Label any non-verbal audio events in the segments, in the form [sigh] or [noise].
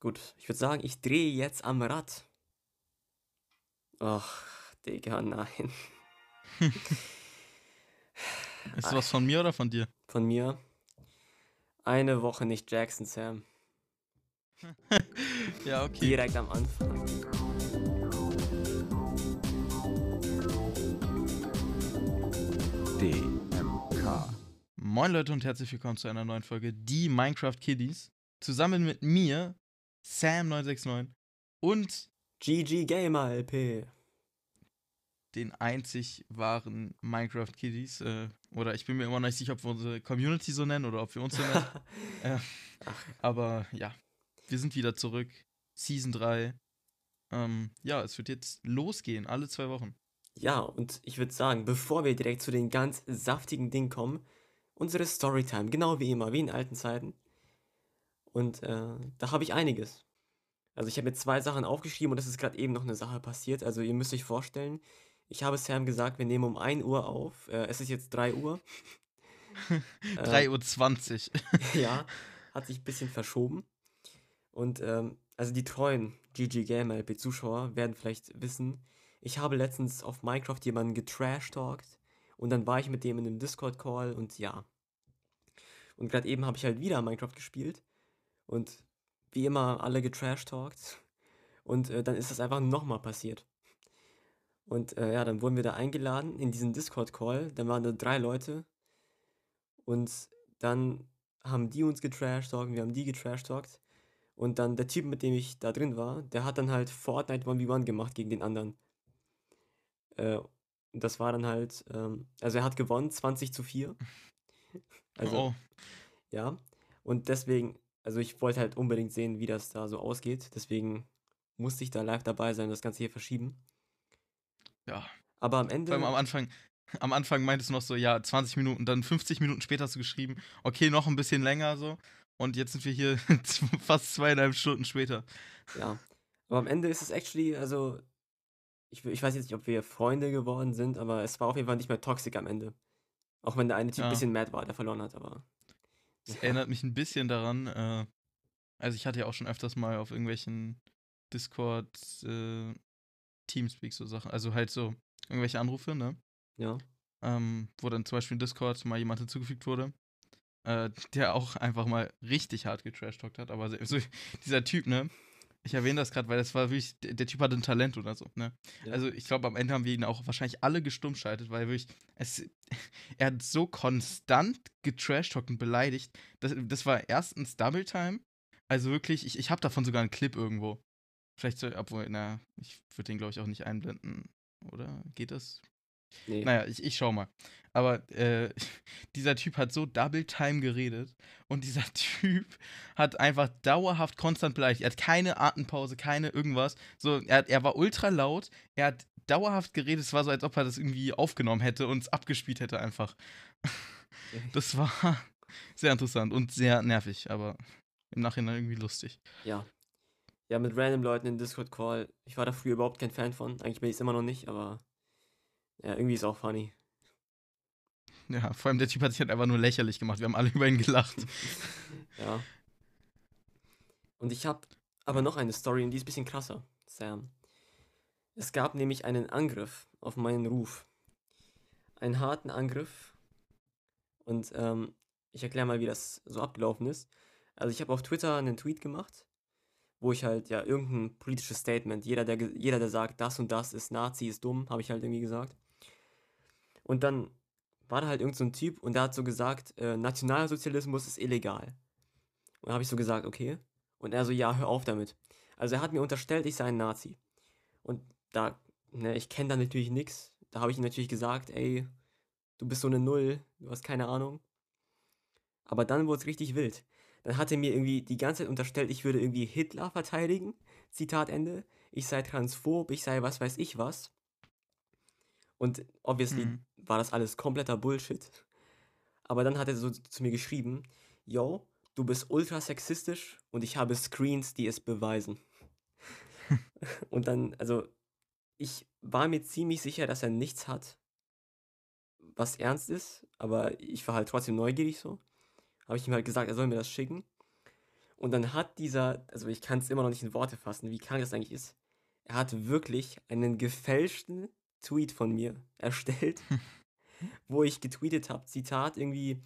Gut, ich würde sagen, ich drehe jetzt am Rad. Ach, Digga, nein. [laughs] Ist das was von mir oder von dir? Von mir. Eine Woche nicht Jackson, Sam. [laughs] Ja, okay. Direkt am Anfang. DMK. Moin Leute und herzlich willkommen zu einer neuen Folge Die Minecraft Kiddies. Zusammen mit mir, Sam969 und GG Gamer LP. den einzig wahren Minecraft Kiddies. Äh, oder ich bin mir immer noch nicht sicher, ob wir unsere Community so nennen oder ob wir uns so nennen. [laughs] äh, aber ja, wir sind wieder zurück. Season 3. Ähm, ja, es wird jetzt losgehen, alle zwei Wochen. Ja, und ich würde sagen, bevor wir direkt zu den ganz saftigen Dingen kommen, unsere Storytime, genau wie immer, wie in alten Zeiten. Und äh, da habe ich einiges. Also ich habe mir zwei Sachen aufgeschrieben und es ist gerade eben noch eine Sache passiert. Also ihr müsst euch vorstellen, ich habe Sam gesagt, wir nehmen um 1 Uhr auf. Äh, es ist jetzt 3 Uhr. [laughs] Äh, 3.20 Uhr. [laughs] ja, [laughs] hat sich ein bisschen verschoben. Und ähm, also die treuen GG Gamer LP Zuschauer werden vielleicht wissen, ich habe letztens auf Minecraft jemanden getrash-talkt und dann war ich mit dem in einem Discord-Call und ja. Und gerade eben habe ich halt wieder Minecraft gespielt und wie immer alle getrash-talkt und äh, dann ist das einfach nochmal passiert. Und äh, ja, dann wurden wir da eingeladen in diesen Discord-Call, dann waren da drei Leute und dann haben die uns getrash-talkt, wir haben die getrash-talkt und dann der Typ, mit dem ich da drin war, der hat dann halt Fortnite 1v1 gemacht gegen den anderen. Äh, und das war dann halt, ähm, also er hat gewonnen, 20 zu 4. [laughs] Also, oh, ja. Und deswegen, also ich wollte halt unbedingt sehen, wie das da so ausgeht. Deswegen musste ich da live dabei sein und das Ganze hier verschieben. ja. Aber am Ende, Vor allem am Anfang, [laughs] am Anfang meintest du noch so, ja, 20 Minuten, dann 50 Minuten später hast du geschrieben, okay, noch ein bisschen länger so. Und jetzt sind wir hier [laughs] fast zweieinhalb Stunden später. ja. Aber am Ende ist es actually, also ich, ich weiß jetzt nicht, ob wir Freunde geworden sind, aber es war auf jeden Fall nicht mehr toxisch am Ende. Auch wenn der eine Typ ein Ja. bisschen mad war, der verloren hat, aber. Das Ja. erinnert mich ein bisschen daran, äh, also ich hatte ja auch schon öfters mal auf irgendwelchen Discord äh, Teamspeak so Sachen, also halt so irgendwelche Anrufe, ne? Ja. ähm, wo dann zum Beispiel in Discord mal jemand hinzugefügt wurde, äh, der auch einfach mal richtig hart getrashtalkt hat. Aber so, [laughs] dieser Typ, ne? Ich erwähne das gerade, weil das war wirklich, der, Typ hatte ein Talent oder so, ne? Ja. Also ich glaube, am Ende haben wir ihn auch wahrscheinlich alle gestummschaltet, weil wirklich, es, [laughs] er hat so konstant getrashtalkt und beleidigt. Das, das war erstens Double Time. Also wirklich, ich, ich habe davon sogar einen Clip irgendwo. Vielleicht so, obwohl, na, ich würde den, glaube ich, auch nicht einblenden. Oder? Geht das? Nee. Naja, ich, ich schau mal. Aber äh, [laughs] dieser Typ hat so Double Time geredet und dieser [laughs] Typ hat einfach dauerhaft konstant beleidigt. Er hat keine Atempause, keine irgendwas. So, er, er war ultra laut, er hat dauerhaft geredet. Es war so, als ob er das irgendwie aufgenommen hätte und es abgespielt hätte einfach. [laughs] Das war sehr interessant und sehr nervig, aber im Nachhinein irgendwie lustig. Ja. Ja, mit random Leuten in Discord-Call. Ich war da früher überhaupt kein Fan von. Eigentlich bin ich es immer noch nicht, aber. Ja, irgendwie ist auch funny. Ja, vor allem der Typ hat sich halt einfach nur lächerlich gemacht. Wir haben alle [laughs] über ihn gelacht. [laughs] Ja. Und ich habe aber noch eine Story und die ist ein bisschen krasser, Sam. Es gab nämlich einen Angriff auf meinen Ruf. Einen harten Angriff. Und ähm, ich erkläre mal, wie das so abgelaufen ist. Also ich habe auf Twitter einen Tweet gemacht, wo ich halt ja irgendein politisches Statement, jeder der, jeder, der sagt, das und das ist Nazi, ist dumm, habe ich halt irgendwie gesagt. Und dann war da halt irgend so Typ und der hat so gesagt, äh, Nationalsozialismus ist illegal. Und habe ich so gesagt, okay. Und er so, ja, hör auf damit. Also er hat mir unterstellt, ich sei ein Nazi. Und da, ne, ich kenne da natürlich nichts. Da habe ich ihm natürlich gesagt, ey, du bist so eine Null, du hast keine Ahnung. Aber dann wurde es richtig wild. Dann hat er mir irgendwie die ganze Zeit unterstellt, ich würde irgendwie Hitler verteidigen. Zitat Ende. Ich sei transphob, ich sei was weiß ich was. Und obviously Mhm. war das alles kompletter Bullshit. Aber dann hat er so zu mir geschrieben, yo, du bist ultra sexistisch und ich habe Screens, die es beweisen. [laughs] und dann, also, ich war mir ziemlich sicher, dass er nichts hat, was ernst ist, aber ich war halt trotzdem neugierig so. Habe ich ihm halt gesagt, er soll mir das schicken. Und dann hat dieser, also ich kann es immer noch nicht in Worte fassen, wie krank das eigentlich ist. Er hat wirklich einen gefälschten Tweet von mir [laughs] erstellt, [laughs] wo ich getweetet habe, Zitat irgendwie,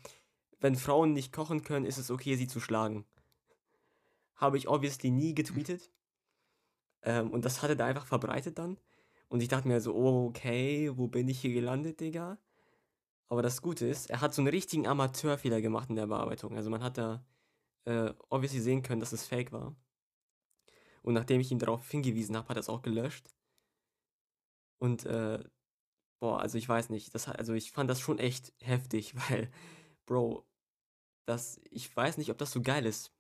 wenn Frauen nicht kochen können, ist es okay, sie zu schlagen. Habe ich obviously nie getweetet. Ähm, und das hat er da einfach verbreitet dann. Und ich dachte mir so, okay, wo bin ich hier gelandet, Digga? Aber das Gute ist, er hat so einen richtigen Amateurfehler gemacht in der Bearbeitung. Also man hat da äh, obviously sehen können, dass es fake war. Und nachdem ich ihm darauf hingewiesen habe, hat er es auch gelöscht. Und äh, boah, also ich weiß nicht, das, also ich fand das schon echt heftig, [laughs] weil, Bro, das, ich weiß nicht, ob das so geil ist.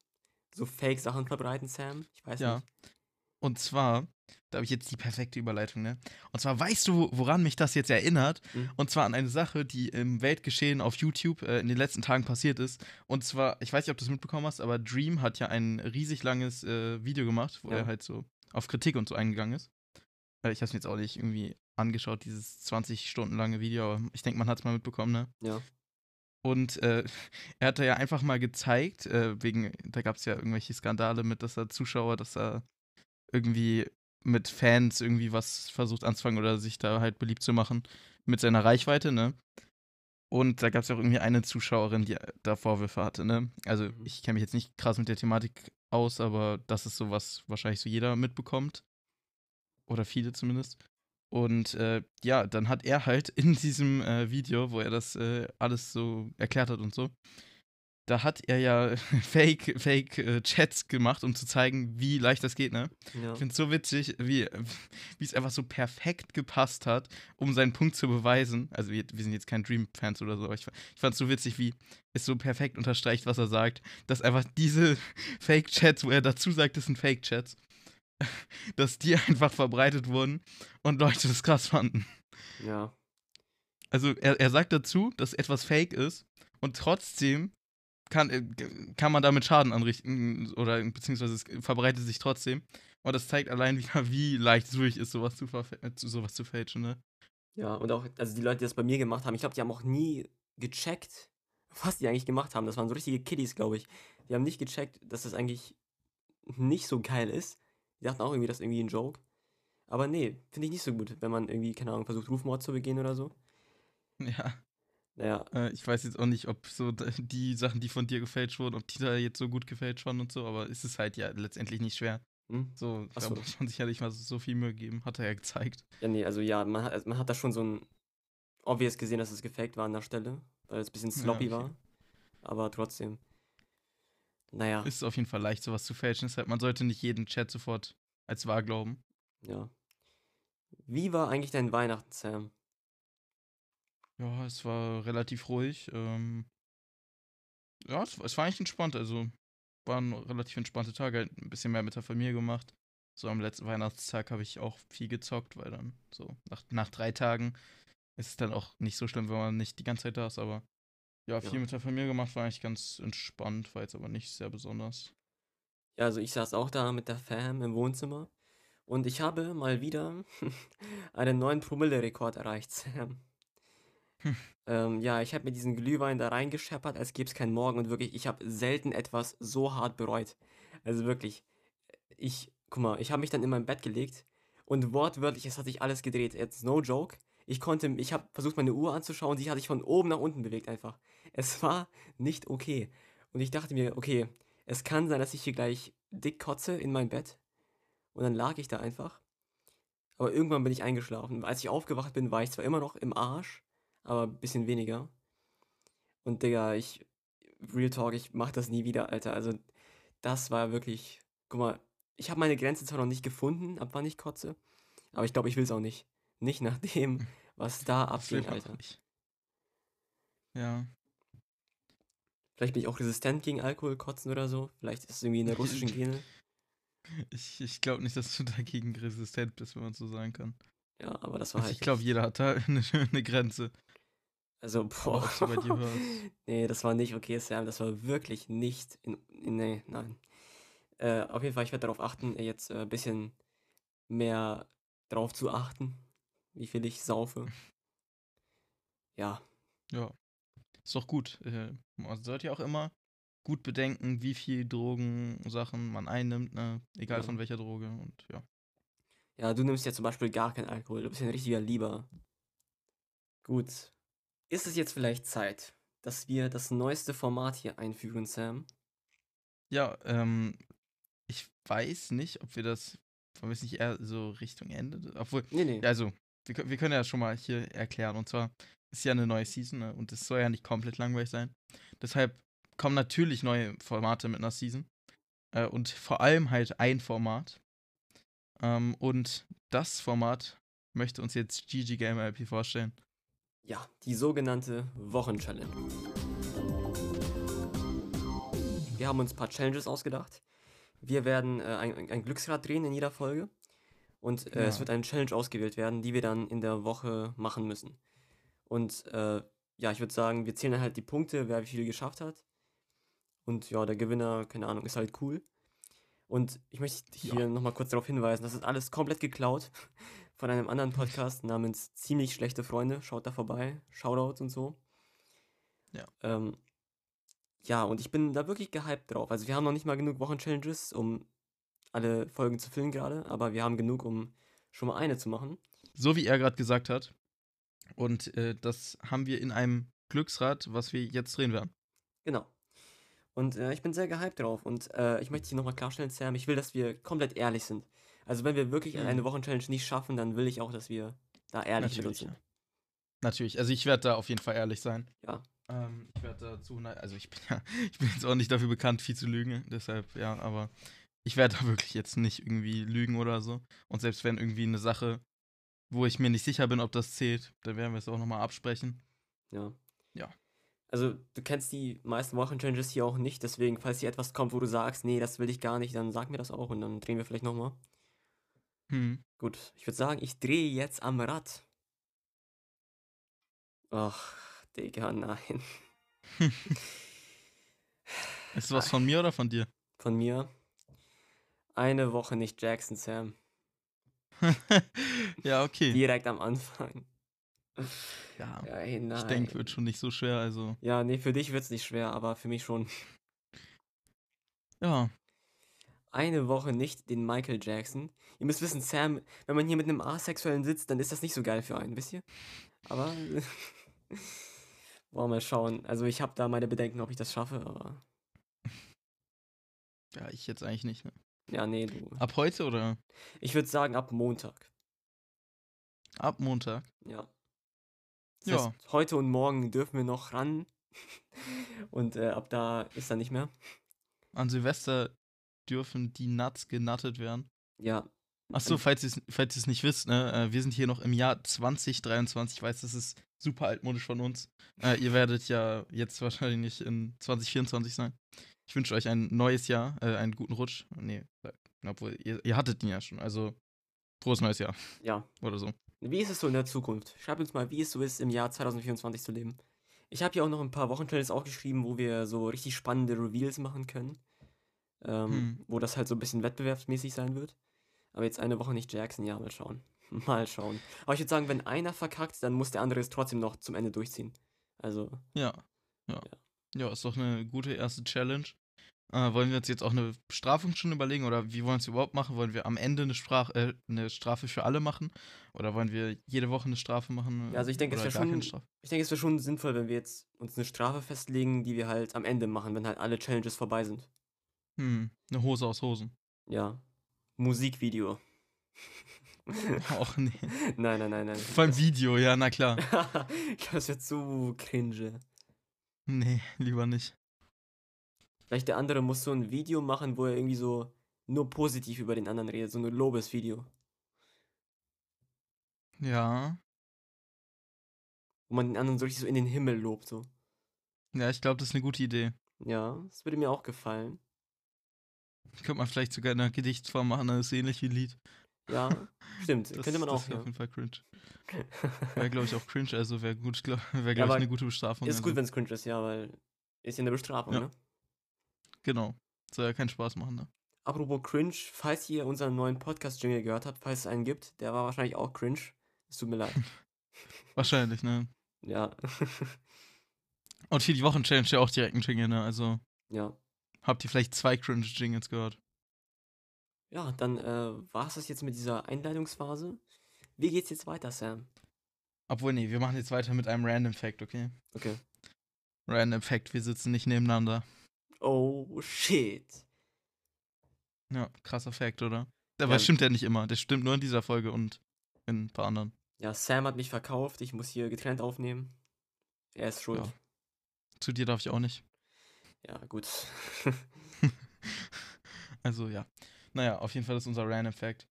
So Fake-Sachen verbreiten, Sam. Ich weiß Ja. nicht. Und zwar, da habe ich jetzt die perfekte Überleitung, ne? Und zwar, weißt du, woran mich das jetzt erinnert? Mhm. Und zwar an eine Sache, die im Weltgeschehen auf YouTube äh, in den letzten Tagen passiert ist. Und zwar, ich weiß nicht, ob du es mitbekommen hast, aber Dream hat ja ein riesig langes äh, Video gemacht, wo Ja. er halt so auf Kritik und so eingegangen ist. Ich habe es mir jetzt auch nicht irgendwie angeschaut, dieses 20 Stunden lange Video, aber ich denke, man hat es mal mitbekommen, ne? Ja. Und äh, [laughs] er hat da ja einfach mal gezeigt, äh, wegen, da gab es ja irgendwelche Skandale mit, dass er Zuschauer, dass er irgendwie mit Fans irgendwie was versucht anzufangen oder sich da halt beliebt zu machen mit seiner Reichweite, ne? Und da gab es ja auch irgendwie eine Zuschauerin, die da Vorwürfe hatte, ne? Also Mhm. ich kenne mich jetzt nicht krass mit der Thematik aus, aber das ist so was wahrscheinlich so jeder mitbekommt. Oder viele zumindest. Und äh, ja, dann hat er halt [laughs] in diesem äh, Video, wo er das äh, alles so erklärt hat und so, da hat er ja [laughs] Fake, Fake äh, Chats gemacht, um zu zeigen, wie leicht das geht, ne? Ja. Ich finde es so witzig, [laughs] wie, es einfach so perfekt gepasst hat, um seinen Punkt zu beweisen. Also wir, wir sind jetzt kein Dream-Fans oder so, aber ich, ich fand es so witzig, wie es so perfekt unterstreicht, was er sagt, dass einfach diese Fake-Chats, wo er dazu sagt, das sind Fake-Chats, [laughs] dass die einfach verbreitet wurden und Leute das krass fanden. ja. Also er, er sagt dazu, dass etwas fake ist und trotzdem kann, äh, kann man damit Schaden anrichten oder beziehungsweise es verbreitet sich trotzdem. Und das zeigt allein wieder, [laughs] wie leicht es wirklich ist, sowas äh, zu- sowas zu fälschen, ne? Ja, und auch, also die Leute, die das bei mir gemacht haben, ich glaube, die haben auch nie gecheckt, was die eigentlich gemacht haben. Das waren so richtige Kiddies, glaube ich. Die haben nicht gecheckt, dass das eigentlich nicht so geil ist. Die dachten auch irgendwie, das ist irgendwie ein Joke. Aber nee, finde ich nicht so gut, wenn man irgendwie, keine Ahnung, versucht, Rufmord zu begehen oder so. Ja. Naja, Äh, ich weiß jetzt auch nicht, ob so die Sachen, die von dir gefälscht wurden, ob die da jetzt so gut gefälscht waren und so, aber es ist halt ja letztendlich nicht schwer. hm? So, da so. muss man sich ja nicht mal so, so viel Mühe geben, hat er ja gezeigt. Ja, nee, also ja, man hat, also man hat da schon so ein obvious gesehen, dass es gefaked war an der Stelle, weil es ein bisschen Ja, sloppy okay. war. Aber trotzdem. Naja, Ist auf jeden Fall leicht, sowas zu fälschen. Deshalb, man sollte nicht jeden Chat sofort als wahr glauben. ja. Wie war eigentlich dein Weihnachten, Sam? Ja, es war relativ ruhig. Ähm, ja, es, war- es war eigentlich entspannt. Also waren relativ entspannte Tage. Halt ein bisschen mehr mit der Familie gemacht. So am letzten Weihnachtstag habe ich auch viel gezockt, weil dann so nach, nach drei Tagen ist es dann auch nicht so schlimm, wenn man nicht die ganze Zeit da ist. Aber ja, viel Ja. mit der Familie gemacht, war eigentlich ganz entspannt, war jetzt aber nicht sehr besonders. Ja, also ich saß auch da mit der Fam im Wohnzimmer und ich habe mal wieder [laughs] einen neuen Promille-Rekord erreicht, Sam. Hm. [laughs] Ähm, ja, ich habe mir diesen Glühwein da reingescheppert, als gäbe es keinen Morgen und wirklich, ich habe selten etwas so hart bereut. Also wirklich, ich, guck mal, ich habe mich dann in mein Bett gelegt und wortwörtlich, es hat sich alles gedreht. Jetzt no joke. Ich konnte, ich habe versucht, meine Uhr anzuschauen, die hat sich von oben nach unten bewegt einfach. Es war nicht okay. Und ich dachte mir, okay, es kann sein, dass ich hier gleich dick kotze in mein Bett. Und dann lag ich da einfach. Aber irgendwann bin ich eingeschlafen. Als ich aufgewacht bin, war ich zwar immer noch im Arsch, aber ein bisschen weniger. Und Digga, ich, Real Talk, ich mach das nie wieder, Alter. Also, das war wirklich, guck mal, ich habe meine Grenze zwar noch nicht gefunden, ab wann ich kotze, aber ich glaube, ich will es auch nicht. Nicht nach dem, was da abging, auch Alter. Ja. Vielleicht bin ich auch resistent gegen Alkohol, kotzen oder so. Vielleicht ist es irgendwie in der russischen [laughs] Gene. Ich, ich glaube nicht, dass du dagegen resistent bist, wenn man so sagen kann. Ja, aber das war halt. Ich glaube, jeder hat da [laughs] eine, eine Grenze. Also, boah. bei dir hörst. [laughs] nee, das war nicht okay, Sam. Das war wirklich nicht in. in nee, nein. Äh, auf jeden Fall, ich werde darauf achten, jetzt ein äh, bisschen mehr drauf zu achten, wie viel ich saufe. Ja, Ja. Ist doch gut. Äh, Man sollte ja auch immer gut bedenken, wie viel Drogensachen man einnimmt, ne? Egal Ja. von welcher Droge und ja. Ja, du nimmst ja zum Beispiel gar keinen Alkohol. Du bist ja ein richtiger Lieber. Gut. Ist es jetzt vielleicht Zeit, dass wir das neueste Format hier einführen, Sam? Ja, ähm, ich weiß nicht, ob wir das, wollen wir es nicht eher so Richtung Ende, obwohl, Nee, nee. also, wir, wir können ja schon mal hier erklären, und zwar ist ja eine neue Season, ne? und es soll ja nicht komplett langweilig sein. Deshalb kommen natürlich neue Formate mit einer Season. Äh, und vor allem halt ein Format. Ähm, und das Format möchte uns jetzt GG Gamer LP vorstellen. Ja, die sogenannte Wochenchallenge. Wir haben uns ein paar Challenges ausgedacht. Wir werden äh, ein, ein Glücksrad drehen in jeder Folge. Und äh, es Ja. wird eine Challenge ausgewählt werden, die wir dann in der Woche machen müssen. Und äh, ja, ich würde sagen, wir zählen dann halt die Punkte, wer wie viel geschafft hat. Und ja, der Gewinner, keine Ahnung, ist halt cool. Und ich möchte hier Ja. nochmal kurz darauf hinweisen, das ist alles komplett geklaut [laughs] von einem anderen Podcast [laughs] namens Ziemlich schlechte Freunde. Schaut da vorbei. Shoutouts und so. Ja. Ähm, ja, und ich bin da wirklich gehypt drauf. Also wir haben noch nicht mal genug Wochenchallenges, um alle Folgen zu füllen gerade, aber wir haben genug, um schon mal eine zu machen. So wie er gerade gesagt hat. Und äh, das haben wir in einem Glücksrad, was wir jetzt drehen werden. Genau. Und äh, ich bin sehr gehypt drauf. Und äh, ich möchte hier nochmal klarstellen, Sam, ich will, dass wir komplett ehrlich sind. Also wenn wir wirklich Mhm. eine Wochenchallenge nicht schaffen, dann will ich auch, dass wir da ehrlich Natürlich, sind. Natürlich, also ich werde da auf jeden Fall ehrlich sein. Ja. Ähm, ich werde da zu 100, also ich bin ja, [laughs] ich bin jetzt auch nicht dafür bekannt, viel zu lügen, deshalb, ja, aber ich werde [laughs] da wirklich jetzt nicht irgendwie lügen oder so. Und selbst wenn irgendwie eine Sache, wo ich mir nicht sicher bin, ob das zählt, dann werden wir es auch nochmal absprechen. Ja. Ja. Also, du kennst die meisten Wochenchallenges hier auch nicht, deswegen, falls hier etwas kommt, wo du sagst, nee, das will ich gar nicht, dann sag mir das auch und dann drehen wir vielleicht nochmal. Hm. Gut, ich würde sagen, ich drehe jetzt am Rad. Ach, Digga, nein. [laughs] Ist das was von mir oder von dir? Von mir. Eine Woche nicht Jackson Sam. [laughs] ja, okay. Direkt am Anfang. Ja, Ja, ey, ich denke, wird schon nicht so schwer, also, Ja, nee, für dich wird es nicht schwer, aber für mich schon. [laughs] ja. Eine Woche nicht den Michael Jackson. Ihr müsst wissen, Sam, wenn man hier mit einem Asexuellen sitzt, dann ist das nicht so geil für einen, wisst ihr? Aber. [laughs] Wollen wir mal schauen. Also, ich habe da meine Bedenken, ob ich das schaffe, aber. Ja, ich jetzt eigentlich nicht. Ne? Ja, nee, du. Ab heute oder Ich würde sagen, ab Montag. ab Montag? Ja. Das Ja. heißt, heute und morgen dürfen wir noch ran. [laughs] Und äh, ab da ist dann nicht mehr. An Silvester dürfen die Nuts genuttet werden. Ja. Achso, falls ihr es nicht wisst, ne, äh, wir sind hier noch im Jahr 2023. Ich weiß, das ist super altmodisch von uns. Äh, ihr werdet ja jetzt wahrscheinlich in 2024 sein. Ich wünsche euch ein neues Jahr, äh, einen guten Rutsch. Nee, obwohl, ihr, ihr hattet ihn ja schon. Also, frohes neues Jahr Ja. [laughs] oder so. Wie ist es so in der Zukunft? Schreibt uns mal, wie es so ist, im Jahr 2024 zu leben. Ich habe hier auch noch ein paar Wochenchallenges aufgeschrieben, wo wir so richtig spannende Reveals machen können. Ähm, Hm. Wo das halt so ein bisschen wettbewerbsmäßig sein wird. Aber jetzt eine Woche nicht Jackson, ja, mal schauen. [laughs] mal schauen. Aber ich würde sagen, wenn einer verkackt, dann muss der andere es trotzdem noch zum Ende durchziehen. Also, Ja. Ja. Ja, ist doch eine gute erste Challenge. Äh, wollen wir uns jetzt auch eine Bestrafung schon überlegen oder wie wollen wir es überhaupt machen? Wollen wir am Ende eine, Sprach äh, eine Strafe für alle machen? Oder wollen wir jede Woche eine Strafe machen? Ja, also ich denke, es wäre schon- ich denke, es wäre schon sinnvoll, wenn wir jetzt uns eine Strafe festlegen, die wir halt am Ende machen, wenn halt alle Challenges vorbei sind. Hm, eine Hose aus Hosen. Ja. Musikvideo. [laughs] Auch nee. [laughs] nein, nein, nein, nein. Beim Video, ja, na klar. [laughs] ich glaube, das wird zu cringe. Nee, lieber nicht. Vielleicht der andere muss so ein Video machen, wo er irgendwie so nur positiv über den anderen redet, so ein Lobesvideo. Ja. Wo man den anderen so richtig so in den Himmel lobt, so. Ja, ich glaube, das ist eine gute Idee. Ja, das würde mir auch gefallen. Könnte man vielleicht sogar in einer Gedichtsform machen, das ist ähnlich wie ein Lied. Ja, stimmt. [laughs] Das, könnte man das auch, wäre ja. auf jeden Fall cringe. [laughs] Wäre, glaube ich, auch cringe, also wäre gut, glaub, wäre, glaube aber ich, eine gute Bestrafung. Ist also. gut, wenn es cringe ist, ja, weil ist ja eine Bestrafung, Ja. ne? Genau. Soll ja keinen Spaß machen, ne? Apropos cringe, falls ihr unseren neuen Podcast-Jingle gehört habt, falls es einen gibt, der war wahrscheinlich auch cringe. Es tut mir leid. [laughs] Wahrscheinlich, ne? ja. [laughs] Und für die Wochenchallenge ja auch direkt ein Jingle, ne? Also, Ja. Habt ihr vielleicht zwei cringe Jingles gehört? Ja, dann äh, war es das jetzt mit dieser Einleitungsphase. Wie geht's jetzt weiter, Sam? Obwohl, nee, wir machen jetzt weiter mit einem Random Fact, okay? Okay. Random Fact, wir sitzen nicht nebeneinander. Oh, shit. Ja, krasser Fact, oder? Aber Ja. das stimmt ja nicht immer. Das stimmt nur in dieser Folge und in ein paar anderen. Ja, Sam hat mich verkauft. Ich muss hier getrennt aufnehmen. Er ist schuld. Ja. Zu dir darf ich auch nicht. Ja, gut. [laughs] Also ja. Naja, auf jeden Fall ist unser Random Fact.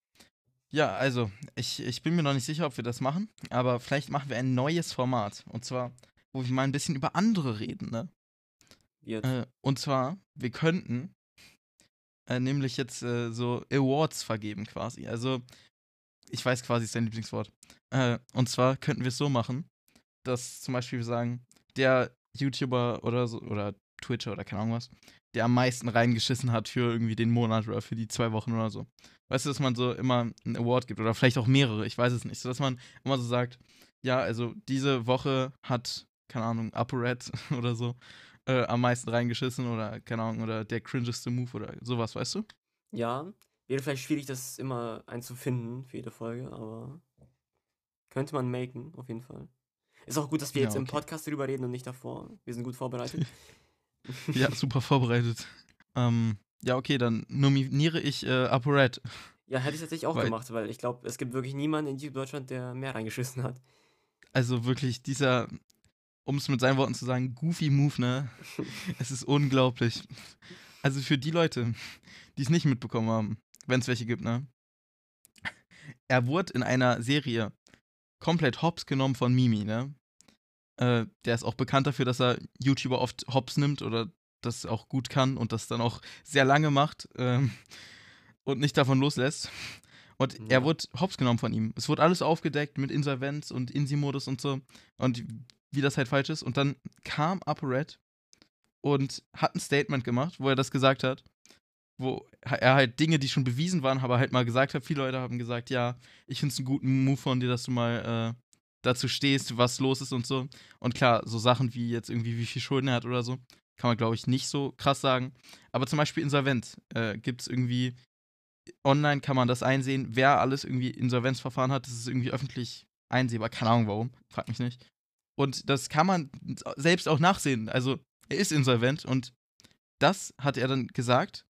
Ja, also, ich, ich bin mir noch nicht sicher, ob wir das machen, aber vielleicht machen wir ein neues Format. Und zwar, wo wir mal ein bisschen über andere reden, ne? Wird. Äh, und zwar, wir könnten äh, nämlich jetzt äh, so Awards vergeben quasi. Also, ich weiß quasi, ist dein Lieblingswort. Äh, und zwar könnten wir es so machen, dass zum Beispiel wir sagen, der YouTuber oder so, oder Twitcher oder keine Ahnung was, der am meisten reingeschissen hat für irgendwie den Monat oder für die zwei Wochen oder so. Weißt du, dass man so immer einen Award gibt oder vielleicht auch mehrere, ich weiß es nicht. So dass man immer so sagt, ja, also diese Woche hat, keine Ahnung, ApoRed [laughs] oder so äh, am meisten reingeschissen oder keine Ahnung, oder der cringeste Move oder sowas, weißt du? Ja, wäre vielleicht schwierig, das immer einzufinden für jede Folge, aber könnte man maken, auf jeden Fall. Ist auch gut, dass wir Ja, jetzt im okay. Podcast darüber reden und nicht davor. Wir sind gut vorbereitet. [laughs] [laughs] Ja, super vorbereitet. Ähm, ja, okay, dann nominiere ich äh, ApoRed. Ja, hätte ich tatsächlich auch Weil- gemacht, weil ich glaube, es gibt wirklich niemanden in YouTube Deutschland, der mehr reingeschissen hat. Also wirklich dieser, um es mit seinen Worten zu sagen, goofy Move, ne? [laughs] Es ist unglaublich. Also für die Leute, die es nicht mitbekommen haben, wenn es welche gibt, ne? Er wurde in einer Serie komplett hops genommen von Mimi, ne? Äh, der ist auch bekannt dafür, dass er YouTuber oft hops nimmt oder das auch gut kann und das dann auch sehr lange macht ähm, und nicht davon loslässt. Und Ja. er wurde hops genommen von ihm. Es wurde alles aufgedeckt mit Insolvenz und Insi-Modus und so. Und wie das halt falsch ist. Und dann kam ApoRed und hat ein Statement gemacht, wo er das gesagt hat. Wo er halt Dinge, die schon bewiesen waren, aber halt mal gesagt hat. Viele Leute haben gesagt, ja, ich finde es einen guten Move von dir, dass du mal äh, dazu stehst, was los ist und so. Und klar, so Sachen wie jetzt irgendwie, wie viel Schulden er hat oder so, kann man, glaube ich, nicht so krass sagen. Aber zum Beispiel Insolvent äh, gibt es irgendwie, online kann man das einsehen, wer alles irgendwie Insolvenzverfahren hat. Das ist irgendwie öffentlich einsehbar. Keine Ahnung warum, frag mich nicht. Und das kann man selbst auch nachsehen. Also, er ist insolvent und das hat er dann gesagt.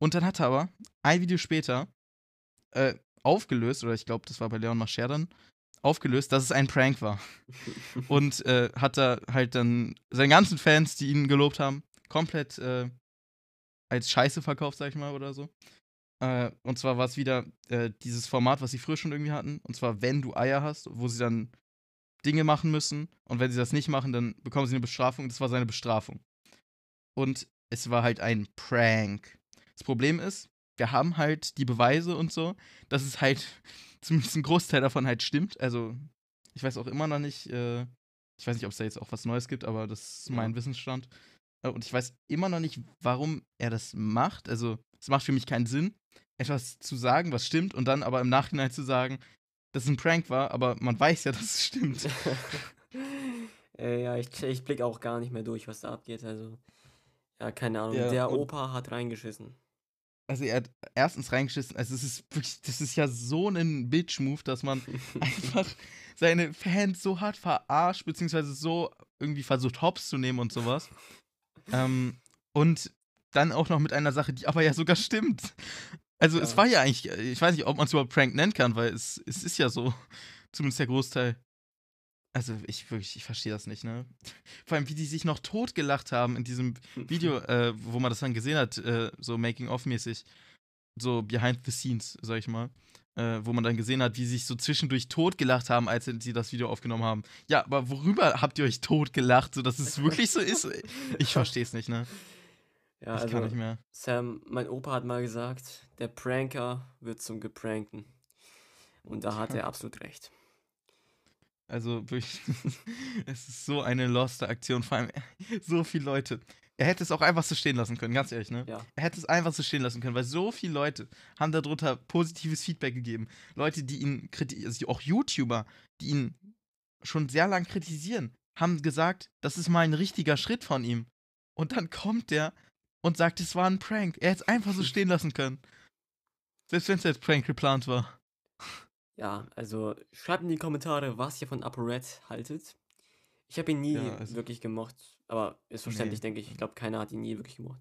Und dann hat er aber ein Video später äh, aufgelöst, oder ich glaube, das war bei Leon Mascher dann, aufgelöst, dass es ein Prank war. [laughs] Und äh, hat da halt dann seinen ganzen Fans, die ihn gelobt haben, komplett äh, als Scheiße verkauft, sag ich mal, oder so. Äh, und zwar war es wieder äh, dieses Format, was sie früher schon irgendwie hatten. Und zwar, wenn du Eier hast, wo sie dann Dinge machen müssen. Und wenn sie das nicht machen, dann bekommen sie eine Bestrafung. Das war seine Bestrafung. Und es war halt ein Prank. Das Problem ist, wir haben halt die Beweise und so, dass es halt [laughs] zumindest ein Großteil davon halt stimmt. Also, ich weiß auch immer noch nicht, äh, ich weiß nicht, ob es da jetzt auch was Neues gibt, aber das ist mein Ja. Wissensstand. Äh, Und ich weiß immer noch nicht, warum er das macht. Also, es macht für mich keinen Sinn, etwas zu sagen, was stimmt, und dann aber im Nachhinein zu sagen, dass es ein Prank war, aber man weiß ja, [laughs] dass es stimmt. [laughs] äh, ja, ich, ich blicke auch gar nicht mehr durch, was da abgeht. Also, ja, keine Ahnung. Ja, Der Opa hat reingeschissen. Also er hat erstens reingeschissen, also es ist wirklich, das ist ja so ein Bitch-Move, dass man [laughs] einfach seine Fans so hart verarscht, beziehungsweise so irgendwie versucht, Hops zu nehmen und sowas. Ähm, und dann auch noch mit einer Sache, die aber ja sogar stimmt. Also es Ja. war ja eigentlich, ich weiß nicht, ob man es überhaupt Prank nennen kann, weil es, es ist ja so, [laughs] zumindest der Großteil. Also ich wirklich, ich verstehe das nicht, ne? Vor allem, wie die sich noch totgelacht haben in diesem Video, äh, wo man das dann gesehen hat, äh, so Making-of-mäßig, so behind the scenes, sag ich mal, äh, wo man dann gesehen hat, wie sie sich so zwischendurch totgelacht haben, als sie das Video aufgenommen haben. Ja, aber worüber habt ihr euch totgelacht, so dass es [laughs] wirklich so ist? Ich verstehe es nicht, ne? Ja, ich kann nicht also, mehr. Sam, mein Opa hat mal gesagt, der Pranker wird zum Geprankten. Und da hat er absolut recht. Also wirklich, [laughs] es ist so eine loste Aktion, vor allem [laughs] so viele Leute. Er hätte es auch einfach so stehen lassen können, ganz ehrlich, ne? Ja. Er hätte es einfach so stehen lassen können, weil so viele Leute haben darunter positives Feedback gegeben. Leute, die ihn kritisieren, also auch YouTuber, die ihn schon sehr lang kritisieren, haben gesagt, das ist mal ein richtiger Schritt von ihm. Und dann kommt der und sagt, es war ein Prank. Er hätte es einfach so [laughs] stehen lassen können. Selbst wenn es als Prank geplant war. Ja, also schreibt in die Kommentare, was ihr von ApoRed haltet. Ich habe ihn nie Ja, also- wirklich gemocht, aber ist verständlich, Nee. denke ich. Ich glaube, keiner hat ihn nie wirklich gemocht.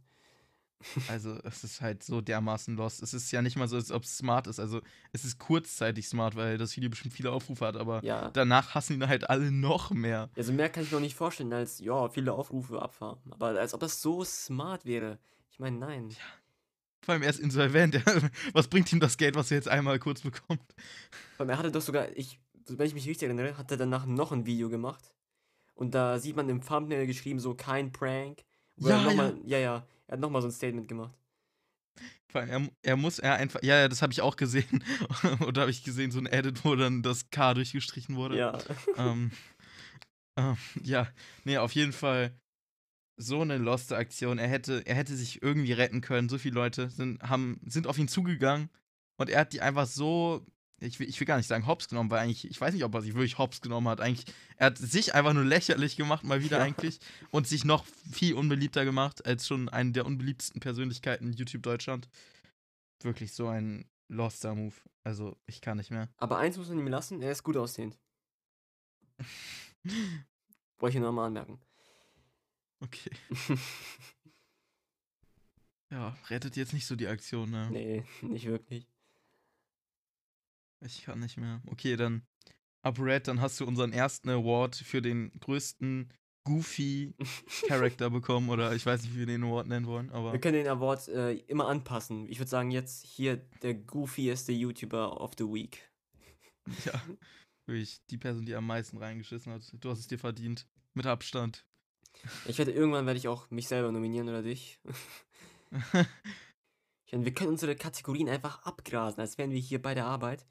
Also, es ist halt so dermaßen lost. Es ist ja nicht mal so, als ob es smart ist. Also, es ist kurzzeitig smart, weil das Video bestimmt viele Aufrufe hat, aber Ja, danach hassen ihn halt alle noch mehr. also mehr kann ich mir noch nicht vorstellen, als, ja, viele Aufrufe abfahren. Aber als ob das so smart wäre. Ich meine, nein. Vor allem er ist insolvent. [laughs] was bringt ihm das Geld, was er jetzt einmal kurz bekommt? Vor allem, er hatte doch sogar, ich, wenn ich mich richtig erinnere, hat er danach noch ein Video gemacht. Und da sieht man im Thumbnail geschrieben, so kein Prank. Ja, er noch ja. Ja, ja. Er hat nochmal so ein Statement gemacht. Vor allem, er, er muss er einfach. Ja, ja, das habe ich auch gesehen. [laughs] Oder habe ich gesehen, so ein Edit, wo dann das K durchgestrichen wurde. Ja. ähm, ähm, ja, nee, auf jeden Fall so eine loste Aktion. Er hätte, er hätte sich irgendwie retten können. So viele Leute sind, haben, sind auf ihn zugegangen und er hat die einfach so. Ich will, ich will gar nicht sagen hops genommen, weil eigentlich, ich weiß nicht, ob er sich wirklich hops genommen hat. Eigentlich, er hat sich einfach nur lächerlich gemacht, mal wieder Ja. eigentlich. Und sich noch viel unbeliebter gemacht, als schon eine der unbeliebtesten Persönlichkeiten in YouTube Deutschland. Wirklich so ein loster Move. Also, ich kann nicht mehr. Aber eins muss man ihm lassen, er ist gut aussehend. [laughs] Wollte ich nochmal anmerken. Okay. [laughs] Ja, rettet jetzt nicht so die Aktion, ne? nee, nicht wirklich. Ich kann nicht mehr. Okay, dann UpRed, dann hast du unseren ersten Award für den größten Goofy-Charakter [laughs] bekommen. Oder ich weiß nicht, wie wir den Award nennen wollen, aber Wir können den Award äh, immer anpassen. Ich würde sagen, jetzt hier der goofieste YouTuber of the Week. [laughs] ja. Wirklich die Person, die am meisten reingeschissen hat. Du hast es dir verdient. Mit Abstand. Ich werde irgendwann werde ich auch mich selber nominieren oder dich. [laughs] Ich meine, wir können unsere Kategorien einfach abgrasen, als wären wir hier bei der Arbeit.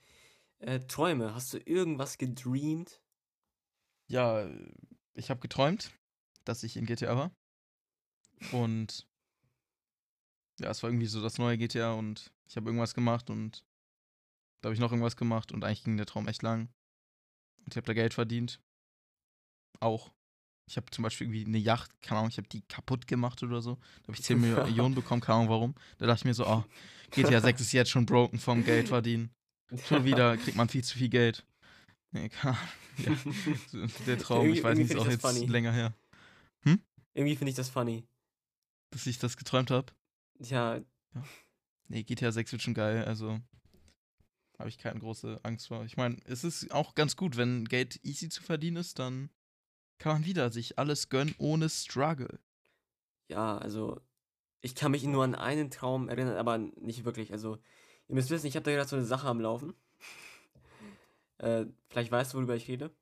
Äh, Träume, hast du irgendwas gedreamt? ja, ich habe geträumt, dass ich in GTA war. Und ja, es war irgendwie so das neue GTA und ich habe irgendwas gemacht und da habe ich noch irgendwas gemacht und eigentlich ging der Traum echt lang. Und ich habe da Geld verdient. Auch. Ich habe zum Beispiel irgendwie eine Yacht, keine Ahnung, ich habe die kaputt gemacht oder so. Da habe ich 10 [laughs] Millionen bekommen, keine Ahnung warum. Da dachte ich mir so, oh, GTA 6 ist jetzt schon broken vom Geld verdienen. Schon [laughs] wieder kriegt man viel zu viel Geld. Nee. [laughs] Ja, der Traum, Irgendwie- ich weiß nicht, ist auch jetzt funny. länger her, Irgendwie finde ich das funny. dass ich das geträumt habe. Ja, Nee, GTA 6 wird schon geil, also habe ich keine große Angst vor. Ich meine, es ist auch ganz gut, wenn Geld easy zu verdienen ist, dann kann man wieder sich alles gönnen ohne Struggle. ja, also ich kann mich nur an einen Traum erinnern, aber nicht wirklich. Also, ihr müsst wissen, ich habe da gerade so eine Sache am Laufen. Äh, vielleicht weißt du, worüber ich rede.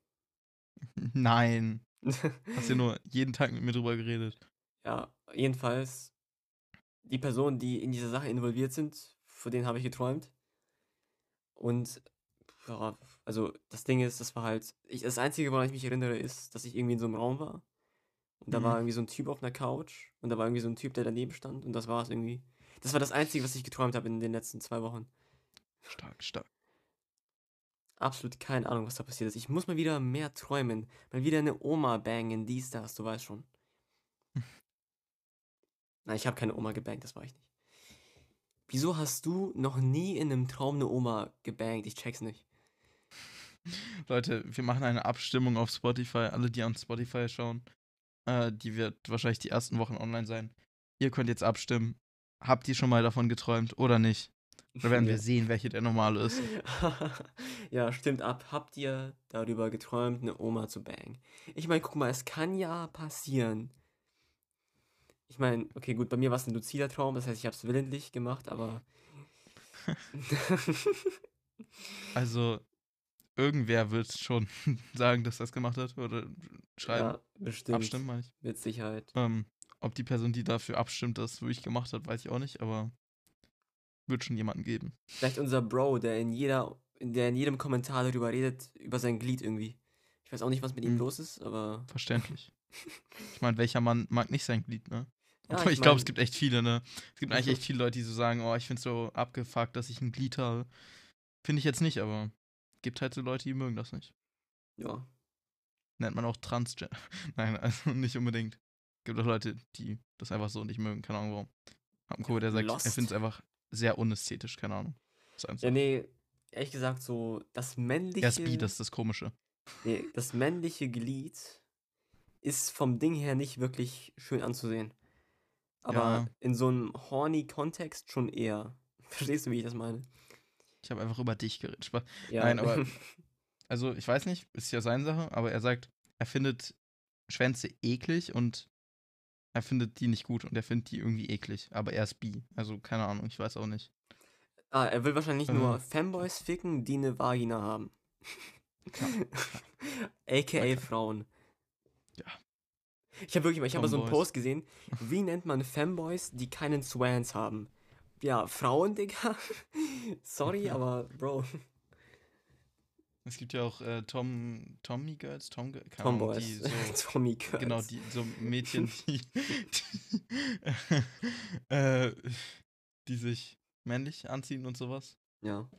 [laughs] Nein, [laughs] hast ja nur jeden Tag mit mir drüber geredet. Ja, jedenfalls, die Personen, die in dieser Sache involviert sind, von denen habe ich geträumt. Und, ja, also das Ding ist, das war halt, ich, das Einzige, woran ich mich erinnere, ist, dass ich irgendwie in so einem Raum war. Und da Mhm. war irgendwie so ein Typ auf einer Couch. Und da war irgendwie so ein Typ, der daneben stand. Und das war es irgendwie. Das war das Einzige, was ich geträumt habe in den letzten zwei Wochen. Stark, stark. Absolut keine Ahnung, was da passiert ist. Ich muss mal wieder mehr träumen. Mal wieder eine Oma bangen, dies, das, du weißt schon. [laughs] Nein, ich habe keine Oma gebangt, das war ich nicht. Wieso hast du noch nie in einem Traum eine Oma gebangt? Ich check's nicht. Leute, wir machen eine Abstimmung auf Spotify. Alle, die an Spotify schauen, äh, die wird wahrscheinlich die ersten Wochen online sein. Ihr könnt jetzt abstimmen. Habt ihr schon mal davon geträumt oder nicht? Da werden wir Ja. sehen, welche der normale ist. [laughs] ja, stimmt ab. Habt ihr darüber geträumt, eine Oma zu bangen? Ich meine, guck mal, es kann ja passieren. Ich meine, okay, gut, bei mir war es ein luzider Traum, das heißt, ich habe es willentlich gemacht, aber. [laughs] Also, irgendwer wird schon [laughs] sagen, dass das gemacht hat oder schreiben. ja, bestimmt. Abstimmen, meine ich. Mit Sicherheit. Ähm, ob die Person, die dafür abstimmt, das wirklich gemacht hat, weiß ich auch nicht, aber wird schon jemanden geben. Vielleicht unser Bro, der in jeder, der in jedem Kommentar darüber redet, über sein Glied irgendwie. Ich weiß auch nicht, was mit ihm Hm. los ist, aber. Verständlich. [laughs] ich meine, welcher Mann mag nicht sein Glied, ne? Ja, [laughs] ich ich glaube, es gibt echt viele, ne? Es gibt eigentlich Also- echt viele Leute, die so sagen, oh, ich find's so abgefuckt, dass ich ein Glied habe. Finde ich jetzt nicht, aber gibt halt so Leute, die mögen das nicht. Ja. Nennt man auch Transgender. [laughs] Nein, also nicht unbedingt. Gibt auch Leute, die das einfach so nicht mögen, keine Ahnung warum. Hab einen Kumpel, der sagt, er Lost. findet es einfach sehr unästhetisch, keine Ahnung. Das Ja, nee, ehrlich gesagt, so das männliche. Ja, Speed, das ist das Komische. Nee, das männliche Glied ist vom Ding her nicht wirklich schön anzusehen. Aber Ja. in so einem horny Kontext schon eher. [laughs] Verstehst du, wie ich das meine? Ich habe einfach über dich geredet. Ja. Nein, aber [laughs] also ich weiß nicht, ist ja seine Sache, aber er sagt, er findet Schwänze eklig und er findet die nicht gut und er findet die irgendwie eklig, aber er ist bi. Also keine Ahnung, ich weiß auch nicht. ah, er will wahrscheinlich Äh. nur Fanboys ficken, die eine Vagina haben. AKA [laughs] Frauen. Ja. Ich habe wirklich mal, ich habe so einen. Post gesehen. Wie nennt man Fanboys, die keinen Swans haben? Ja, Frauen, Digga. [laughs] Sorry, aber Bro. Es gibt ja auch äh, Tom, Tommy Girls, Tom, Tomboys. die [laughs] so, Tommy Girls. genau, die so Mädchen, [laughs] die, die, [laughs] äh, die sich männlich anziehen und sowas. Ja.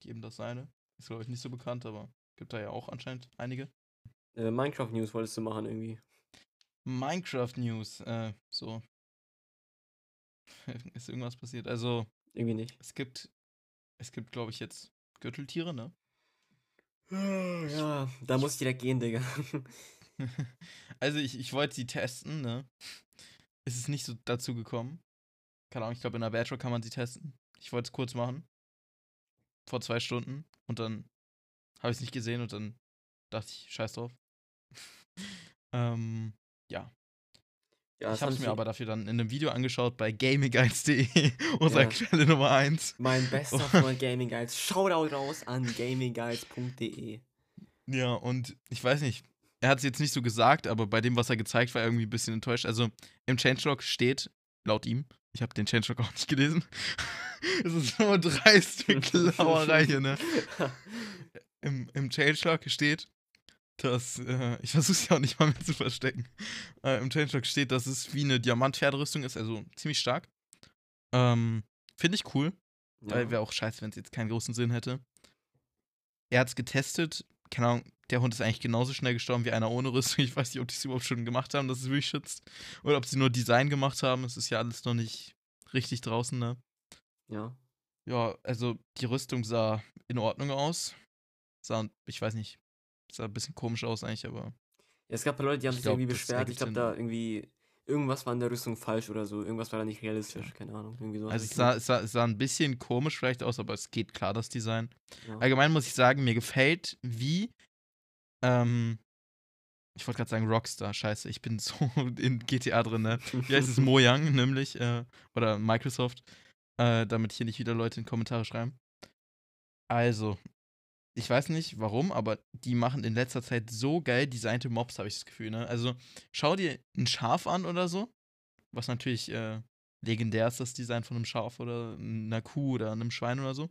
Geben das seine. Ist glaube ich nicht so bekannt, aber gibt da ja auch anscheinend einige. Äh, Minecraft News wolltest du machen irgendwie. Minecraft News, äh, so. Ist irgendwas passiert? Also, Irgendwie nicht. es gibt, es gibt, glaube ich, jetzt Gürteltiere, ne? Ja, da muss ich direkt gehen, Digga. [laughs] also, ich, ich wollte sie testen, ne? Es ist nicht so dazu gekommen. Keine Ahnung, ich glaube, in der Bachelor kann man sie testen. Ich wollte es kurz machen. Vor zwei Stunden. Und dann habe ich es nicht gesehen und dann dachte ich, scheiß drauf. [laughs] ähm, ja. Ja, ich habe es mir aber dafür dann in einem Video angeschaut bei gamingguides.de, [laughs] unserer Ja. Quelle Nummer 1. Mein bester Freund Gaming Guides. Shoutout raus an gamingguides.de. Ja, und ich weiß nicht, er hat es jetzt nicht so gesagt, aber bei dem, was er gezeigt, war er irgendwie ein bisschen enttäuscht. Also im Changelog steht, laut ihm, ich habe den Changelog auch nicht gelesen, [laughs] es ist nur dreiste Klauerei [laughs] hier, ne? Im, im Changelog steht, dass, äh, ich versuche es ja auch nicht mal mehr zu verstecken, äh, im Changelog steht, dass es wie eine Diamant-Pferderüstung ist, also ziemlich stark. Ähm, Finde ich cool. Weil Ja. wäre auch scheiße, wenn es jetzt keinen großen Sinn hätte. Er hat es getestet. Keine Ahnung, der Hund ist eigentlich genauso schnell gestorben wie einer ohne Rüstung. Ich weiß nicht, ob die es überhaupt schon gemacht haben, dass es wirklich schützt. Oder ob sie nur Design gemacht haben. Es ist ja alles noch nicht richtig draußen, ne? ja. Ja, also die Rüstung sah in Ordnung aus. Sah, ich weiß nicht, sah ein bisschen komisch aus eigentlich, aber Ja, es gab Leute, die haben Ich sich glaub, irgendwie beschwert. Ich glaube, da irgendwie. Irgendwas war in der Rüstung falsch oder so. Irgendwas war da nicht realistisch. Keine Ahnung. Irgendwie so. also es sah, es, sah, es sah ein bisschen komisch vielleicht aus, aber es geht klar, das Design. ja. Allgemein muss ich sagen, mir gefällt, wie. Ähm, ich wollte gerade sagen Rockstar, scheiße, ich bin [laughs] so in GTA drin, ne? Wie heißt es? [laughs] Mojang, nämlich, äh, oder Microsoft, äh, damit hier nicht wieder Leute in Kommentare schreiben. Also, ich weiß nicht warum, aber die machen in letzter Zeit so geil designte Mobs, habe ich das Gefühl, ne? Also, schau dir ein Schaf an oder so, was natürlich äh, legendär ist, das Design von einem Schaf oder einer Kuh oder einem Schwein oder so.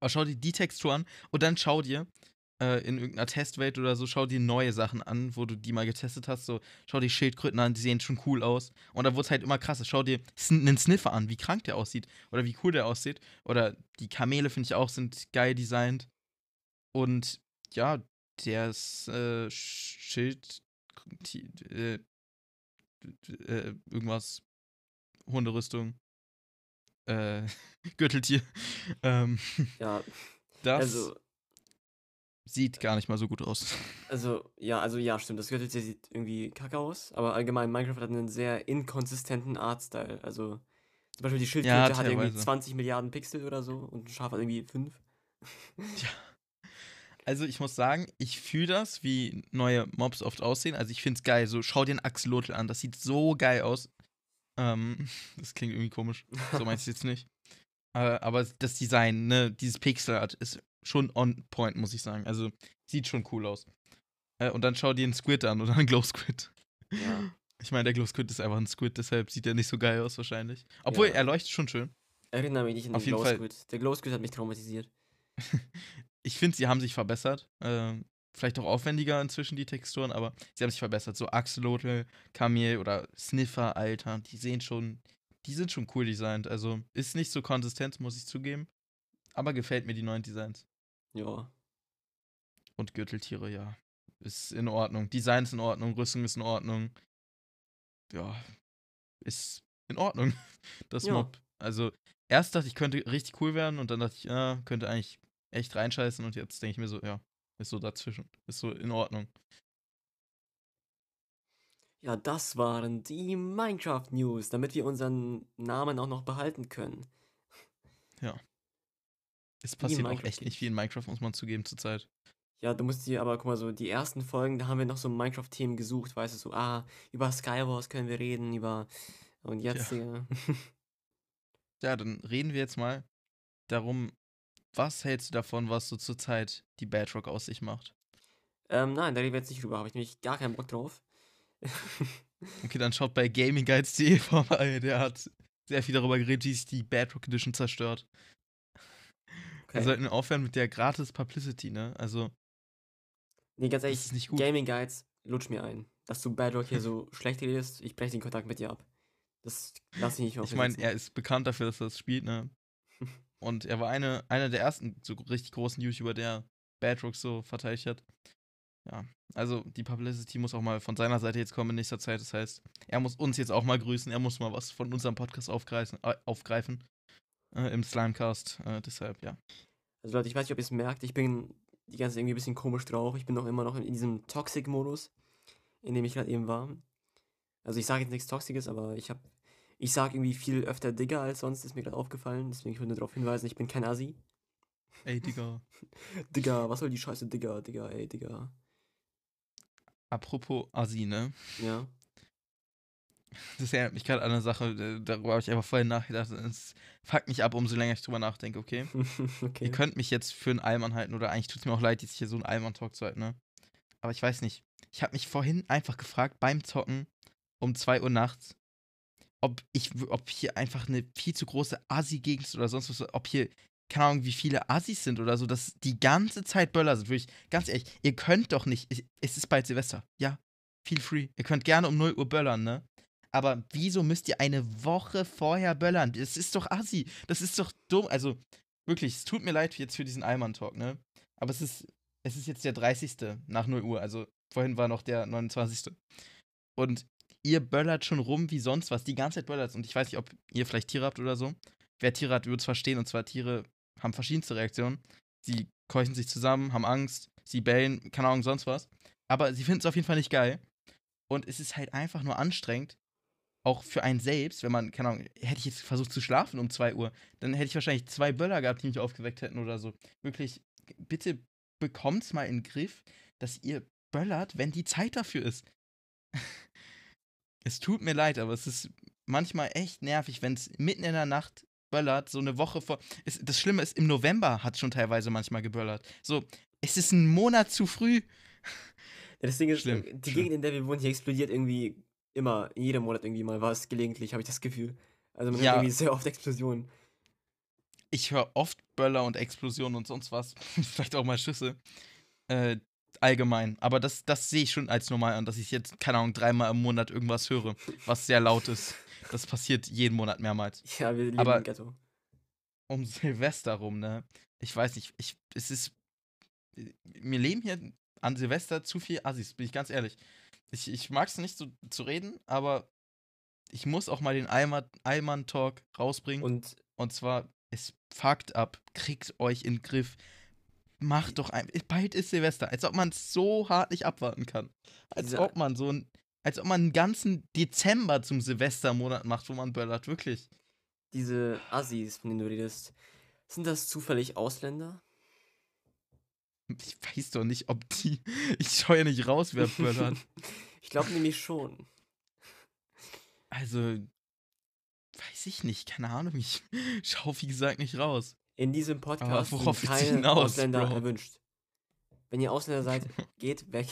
Aber schau dir die Textur an und dann schau dir äh, in irgendeiner Testwelt oder so, schau dir neue Sachen an, wo du die mal getestet hast. So, schau dir Schildkröten an, die sehen schon cool aus. Und da wurde es halt immer krasser. Schau dir einen Sniffer an, wie krank der aussieht oder wie cool der aussieht. Oder die Kamele, finde ich auch, sind geil designt. Und ja, ist äh, Schild. die- Äh, äh, irgendwas. Hunderüstung. Äh, [laughs] Gürteltier. ähm, ja. das Also, sieht gar nicht mal so gut aus. [laughs] also, ja, also ja, stimmt. Das Gürteltier sieht irgendwie kacke aus. Aber allgemein, Minecraft hat einen sehr inkonsistenten Artstyle. Also, zum Beispiel die Schildkröte hat irgendwie teilweise. 20 Milliarden Pixel oder so und ein Schaf hat irgendwie 5. [laughs] Also ich muss sagen, ich fühle das, wie neue Mobs oft aussehen. Also ich finde es geil. So, schau dir einen Axolotl an. Das sieht so geil aus. Ähm, [laughs] das klingt irgendwie komisch. So meinst du jetzt nicht. Äh, aber das Design, ne, dieses Pixelart ist schon on point, muss ich sagen. Also sieht schon cool aus. Äh, und dann schau dir einen Squid an oder einen Glow Squid. Ja. Ich meine, der Glow Squid ist einfach ein Squid, deshalb sieht er nicht so geil aus wahrscheinlich. Obwohl, Ja. er leuchtet schon schön. Erinnere mich nicht an den Glow Squid. Der Glow Squid hat mich traumatisiert. [laughs] ich finde, sie haben sich verbessert. Ähm, vielleicht auch aufwendiger inzwischen die Texturen, aber sie haben sich verbessert. So Axolotl, Kamel oder Sniffer, Alter, die sehen schon, die sind schon cool designt. Also ist nicht so konsistent, muss ich zugeben. Aber gefällt mir die neuen Designs. Ja. Und Gürteltiere, ja. Ist in Ordnung. Design ist in Ordnung, Rüstung ist in Ordnung. ja, ist in Ordnung. [laughs] Das Ja. Mob. Also, erst dachte ich, könnte richtig cool werden und dann dachte ich, ja, könnte eigentlich echt reinscheißen und jetzt denke ich mir so, ja, ist so dazwischen. Ist so in Ordnung. Ja, das waren die Minecraft News, damit wir unseren Namen auch noch behalten können. Es passiert auch echt nicht viel in Minecraft, muss man zugeben, zurzeit. Ja, du musst dir aber, guck mal, so die ersten Folgen, da haben wir noch so Minecraft-Themen gesucht, weißt du, so, ah, über Skywars können wir reden, über. Und jetzt, Digga. [laughs] Ja, dann reden wir jetzt mal darum, was hältst du davon, was so zurzeit die Bedrock aus sich macht? ähm, nein, da reden wir jetzt nicht drüber, habe ich nämlich gar keinen Bock drauf. [laughs] Okay, dann schaut bei GamingGuides.de vorbei. Der hat sehr viel darüber geredet, wie sich die Bedrock Edition zerstört. Wir Okay. sollten aufhören mit der gratis Publicity, ne? Also, Nee, ganz ehrlich, ist nicht gut. Gaming Guides, lutsch mir ein. Dass du Bedrock hier [laughs] so schlecht redest, ich breche den Kontakt mit dir ab. Das lass ich nicht auf Ich meine, er ist bekannt dafür, dass er das spielt, ne? Und er war eine, einer der ersten so richtig großen YouTuber, der Bedrock so verteidigt hat. Ja, also die Publicity muss auch mal von seiner Seite jetzt kommen in nächster Zeit. Das heißt, er muss uns jetzt auch mal grüßen. Er muss mal was von unserem Podcast aufgreifen, äh, aufgreifen äh, im Slimecast. Äh, deshalb, ja. Also Leute, ich weiß nicht, ob ihr es merkt, ich bin die ganze Zeit irgendwie ein bisschen komisch drauf. Ich bin noch immer noch in, in diesem Toxic-Modus, in dem ich gerade eben war. Also ich sage jetzt nichts Toxisches, aber ich habe, ich sage irgendwie viel öfter Digger als sonst, ist mir gerade aufgefallen. Deswegen ich würde nur darauf hinweisen, ich bin kein Assi. Ey, Digga. [laughs] Digga, was soll die Scheiße, Digga, Digga, ey, Digga. Apropos Assi, ne? Ja. Das erinnert mich gerade an eine Sache, darüber habe ich einfach vorhin nachgedacht. Es fuckt mich ab, umso länger ich drüber nachdenke, okay? [laughs] okay. Ihr könnt mich jetzt für einen Allmann halten oder eigentlich tut es mir auch leid, jetzt hier so einen Allmann-Talk zu halten, ne? Aber ich weiß nicht. Ich habe mich vorhin einfach gefragt, beim Zocken um 2 Uhr nachts, ob ich, ob hier einfach eine viel zu große Assi-Gegend ist oder sonst was, ob hier, keine Ahnung, wie viele Assis sind oder so, dass die ganze Zeit Böller sind. Wirklich, ganz ehrlich, ihr könnt doch nicht, es- ist bald Silvester, ja, feel free. Ihr könnt gerne um 0 Uhr böllern, ne? Aber wieso müsst ihr eine Woche vorher böllern? Das ist doch Assi. Das ist doch dumm. Also, wirklich, es tut mir leid jetzt für diesen Allmann-Talk, ne? Aber es ist, es ist jetzt der 30. nach 0 Uhr. Also, vorhin war noch der 29. Und ihr böllert schon rum wie sonst was. Die ganze Zeit böllert. Und ich weiß nicht, ob ihr vielleicht Tiere habt oder so. Wer Tiere hat, wird es verstehen. Und zwar Tiere haben verschiedenste Reaktionen. Sie keuchen sich zusammen, haben Angst, sie bellen, keine Ahnung, sonst was. Aber sie finden es auf jeden Fall nicht geil. Und es ist halt einfach nur anstrengend, auch für einen selbst, wenn man, keine Ahnung, hätte ich jetzt versucht zu schlafen um 2 Uhr, dann hätte ich wahrscheinlich zwei Böller gehabt, die mich aufgeweckt hätten oder so. Wirklich, bitte bekommt's mal in den Griff, dass ihr böllert, wenn die Zeit dafür ist. [laughs] es tut mir leid, aber es ist manchmal echt nervig, wenn es mitten in der Nacht böllert, so eine Woche vor. Es, das Schlimme ist, im November hat schon teilweise manchmal geböllert. So, es ist ein Monat zu früh. Ja, das Ding ist, Schlimm, die schlimm. Gegend, in der wir wohnen, hier explodiert irgendwie immer, in jedem Monat irgendwie mal was, gelegentlich, habe ich das Gefühl. Also man Ja. hat irgendwie sehr oft Explosionen. ich höre oft Böller und Explosionen und sonst was. [laughs] Vielleicht auch mal Schüsse. Äh, allgemein. Aber das, das sehe ich schon als normal an, dass ich jetzt, keine Ahnung, dreimal im Monat irgendwas höre, was sehr laut ist. Das passiert jeden Monat mehrmals. Ja, wir leben Aber- im Ghetto. Um [laughs] Silvester rum, ne? Ich weiß nicht, ich, es ist. Mir leben hier an Silvester zu viel Assis, bin ich ganz ehrlich. Ich, ich mag es nicht so zu reden, aber ich muss auch mal den Allmann-Talk rausbringen. Und Und zwar, es fuckt ab. Kriegt euch in den Griff. Macht doch ein. Bald ist Silvester. Als ob man es so hart nicht abwarten kann. Als Diese- ob man so ein. Als ob man einen ganzen Dezember zum Silvestermonat macht, wo man böllert. Wirklich. diese Assis, von denen du redest, sind das zufällig Ausländer? Ich weiß doch nicht, ob die. Ich schaue ja nicht raus, wer böllert. [laughs] ich glaube nämlich schon. Also. Weiß ich nicht. Keine Ahnung. Ich [laughs] schaue, wie gesagt, nicht raus. In diesem Podcast sind du keine hinaus, Ausländer Bro? erwünscht. Wenn ihr Ausländer seid, [laughs] geht weg.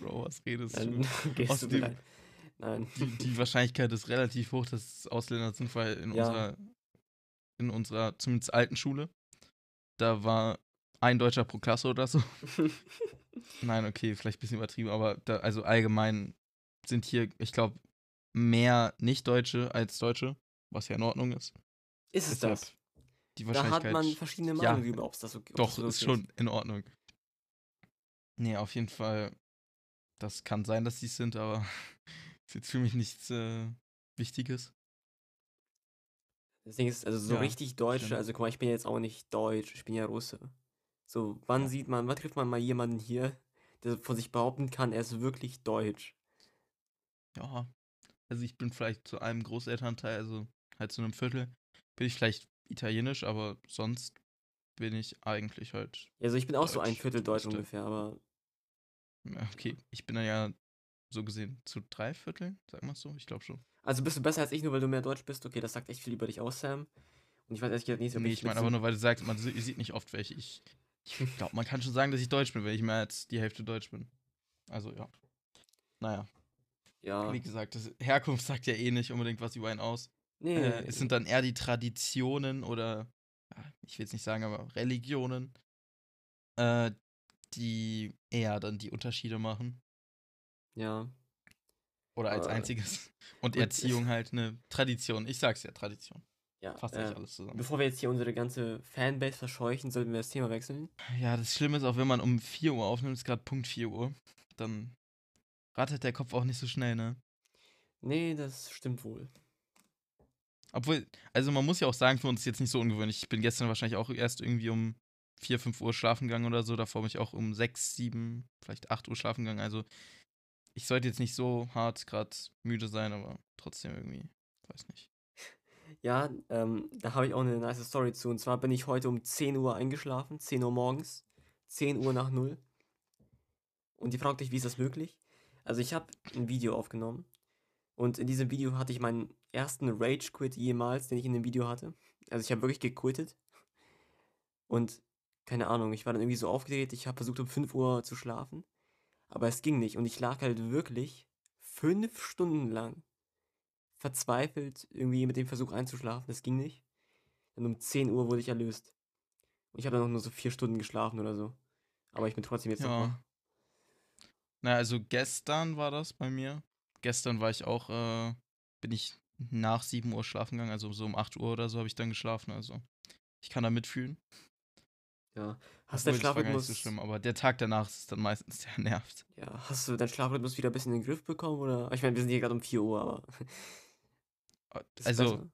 Bro, was redest du? Dann [laughs] gehst du Außerdem- rein. Nein. die, die Wahrscheinlichkeit ist relativ hoch, dass Ausländer sind, weil in Ja. unserer, in unserer zumindest alten Schule, da war ein Deutscher pro Klasse oder so. [laughs] Nein, okay, vielleicht ein bisschen übertrieben, aber da, also allgemein sind hier, ich glaube, mehr Nicht-Deutsche als Deutsche, was ja in Ordnung ist. ist es Deshalb das? Die Da hat Wahrscheinlichkeit. man verschiedene ja, Meinungen über, ob es das so Doch, das ist okay schon in Ordnung. Nee, auf jeden Fall. Das kann sein, dass sie es sind, aber [laughs] Ist jetzt für mich nichts äh, Wichtiges. Das Ding ist, also so Ja, richtig Deutsche, also guck mal, ich bin jetzt auch nicht Deutsch, ich bin ja Russe. So, wann Ja. sieht man, wann trifft man mal jemanden hier, der von sich behaupten kann, er ist wirklich deutsch? Ja. Also ich bin vielleicht zu einem Großelternteil, also halt zu einem Viertel, bin ich vielleicht italienisch, aber sonst bin ich eigentlich halt. Also ich bin auch so ein Deutsch, Viertel Deutsch ungefähr, aber Okay, ich bin dann ja so gesehen zu drei Vierteln, sagen wir es so, ich glaube schon. also bist du besser als ich, nur weil du mehr Deutsch bist? Okay, das sagt echt viel über dich aus, Sam. Und ich weiß ehrlich gesagt nicht, ob Nee, ich ich meine aber nur, weil du sagst, man sie- sieht nicht oft welche. Ich, ich glaube, man kann schon sagen, dass ich Deutsch bin, wenn ich mehr als die Hälfte Deutsch bin. Also ja. Naja, Ja, wie gesagt, das Herkunft sagt ja eh nicht unbedingt was über einen aus. Nee, Äh, es sind dann eher die Traditionen oder, ich will es nicht sagen, aber Religionen, äh, die eher dann die Unterschiede machen. ja. Oder als Äh, einziges. [laughs] Und und- Erziehung halt eine Tradition. Ich sag's ja, Tradition. Ja, Fasst äh, alles zusammen. bevor wir jetzt hier unsere ganze Fanbase verscheuchen, sollten wir das Thema wechseln. Ja, das Schlimme ist auch, wenn man um 4 Uhr aufnimmt, ist gerade Punkt 4 Uhr, dann rattert der Kopf auch nicht so schnell, ne? Nee, das stimmt wohl. Obwohl, also man muss ja auch sagen, für uns ist jetzt nicht so ungewöhnlich. Ich bin gestern wahrscheinlich auch erst irgendwie um 4, 5 Uhr schlafen gegangen oder so. Davor bin ich auch um 6, 7, vielleicht 8 Uhr schlafen gegangen. Also ich sollte jetzt nicht so hart gerade müde sein, aber trotzdem irgendwie, weiß nicht. [laughs] Ja, ähm, da habe ich auch eine nice Story zu. Und zwar bin ich heute um 10 Uhr eingeschlafen, 10 Uhr morgens, 10 Uhr nach 0. Und ihr fragt euch, wie ist das möglich? Also ich habe ein Video aufgenommen. Und in diesem Video hatte ich meinen ersten Rage-Quit jemals, den ich in dem Video hatte. Also ich habe wirklich gequittet. Und keine Ahnung, ich war dann irgendwie so aufgedreht, ich habe versucht um 5 Uhr zu schlafen. Aber es ging nicht. Und ich lag halt wirklich fünf Stunden lang verzweifelt irgendwie mit dem Versuch einzuschlafen. Das ging nicht. Dann um 10 Uhr wurde ich erlöst. Und ich habe dann noch nur so vier Stunden geschlafen oder so. Aber ich bin trotzdem jetzt noch wach. Ja. Na, also gestern war das bei mir. Gestern war ich auch, äh, bin ich nach 7 Uhr schlafen gegangen, also so um 8 Uhr oder so habe ich dann geschlafen. Also ich kann da mitfühlen. Ja. Hast du nicht Schlafrhythmus, so schlimm, aber der Tag danach ist dann meistens sehr [laughs] nervt. ja, hast du deinen Schlafrhythmus wieder ein bisschen in den Griff bekommen oder? Ich meine, wir sind hier gerade um 4 Uhr, aber. [laughs] Ist Also,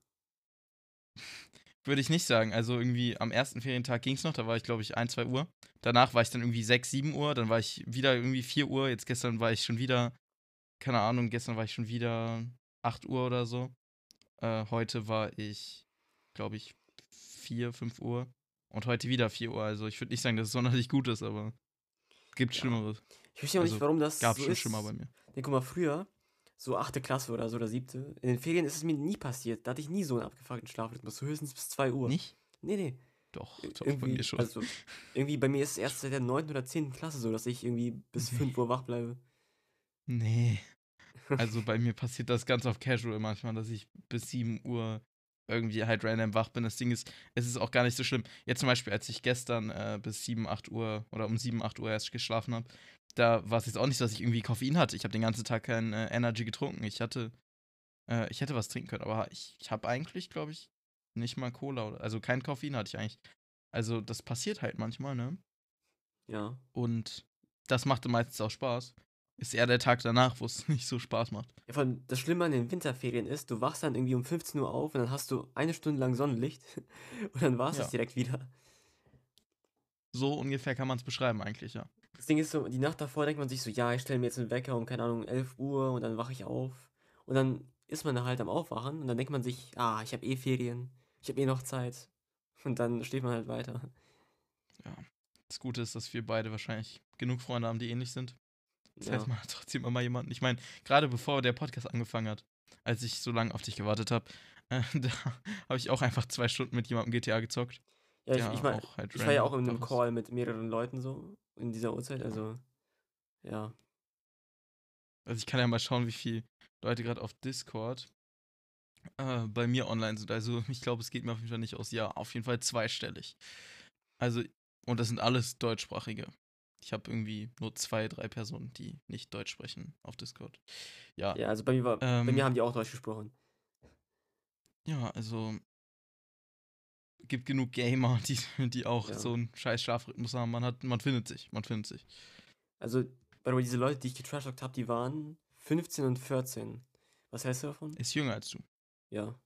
[laughs] würde ich nicht sagen. Also irgendwie am ersten Ferientag ging es noch, da war ich glaube ich 1, 2 Uhr. Danach war ich dann irgendwie 6, 7 Uhr, dann war ich wieder irgendwie 4 Uhr. Jetzt gestern war ich schon wieder, keine Ahnung, gestern war ich schon wieder 8 Uhr oder so. Äh, heute war ich, glaube ich, 4, 5 Uhr. Und heute wieder 4 Uhr. Also ich würde nicht sagen, dass es sonderlich gut ist, aber gibt Ja. Schlimmeres. Ich verstehe auch nicht, also, warum das Gab so schon ist. schlimmer bei mir. Nee, guck mal, früher, so achte Klasse oder so oder siebte, in den Ferien ist es mir nie passiert. Da hatte ich nie so einen abgefuckten Schlafrhythmus, so höchstens bis 2 Uhr. Nicht? Nee, nee. Doch, doch, bei mir schon. Also, irgendwie bei mir ist es erst seit der 9. oder 10. Klasse so, dass ich irgendwie bis Nee. 5 Uhr wach bleibe. Nee. Also bei mir passiert das ganz auf Casual manchmal, dass ich bis 7 Uhr irgendwie halt random wach bin. Das Ding ist, es ist auch gar nicht so schlimm. Jetzt zum Beispiel, als ich gestern äh, bis 7, 8 Uhr oder um 7, 8 Uhr erst geschlafen habe, da war es jetzt auch nicht so, dass ich irgendwie Koffein hatte. Ich habe den ganzen Tag kein äh, Energy getrunken. Ich hatte, äh, ich hätte was trinken können, aber ich, ich habe eigentlich, glaube ich, nicht mal Cola oder, also kein Koffein hatte ich eigentlich. Also das passiert halt manchmal, ne? Ja. Und das machte meistens auch Spaß. Ist eher der Tag danach, wo es [laughs] nicht so Spaß macht. ja. Vor allem das Schlimme an den Winterferien ist, du wachst dann irgendwie um 15 Uhr auf und dann hast du eine Stunde lang Sonnenlicht [laughs] und dann war es Ja. das direkt wieder. So ungefähr kann man es beschreiben eigentlich, ja. Das Ding ist so, die Nacht davor denkt man sich so, ja, ich stelle mir jetzt einen Wecker um, keine Ahnung, 11 Uhr und dann wache ich auf. Und dann ist man da halt am Aufwachen und dann denkt man sich, ah, ich habe eh Ferien, ich habe eh noch Zeit. Und dann steht man halt weiter. Das Gute ist, dass wir beide wahrscheinlich genug Freunde haben, die ähnlich sind. Das Ja. heißt, man hat trotzdem immer jemanden. Ich meine, gerade bevor der Podcast angefangen hat, als ich so lange auf dich gewartet habe, äh, [laughs] da habe ich auch einfach zwei Stunden mit jemandem GTA gezockt. Ja, ich, ich, mein, halt ich war ja auch in einem. Call mit mehreren Leuten so in dieser Uhrzeit, also ja. Also ich kann ja mal schauen, wie viele Leute gerade auf Discord äh, bei mir online sind. Also [laughs] ich glaube, es geht mir auf jeden Fall nicht aus. Ja, auf jeden Fall zweistellig. Also, und das sind alles Deutschsprachige. Ich habe irgendwie nur zwei, drei Personen, die nicht Deutsch sprechen auf Discord. Ja, Ja, also bei mir war, bei Ähm, mir haben die auch Deutsch gesprochen. ja, also gibt genug Gamer, die, die auch Ja. so einen scheiß Schlafrhythmus haben. Man hat, man findet sich, man findet sich. Also, bei diese Leute, die ich getrashtalkt habe, die waren 15 und 14. Was hältst du davon? Ist jünger als du. Ja.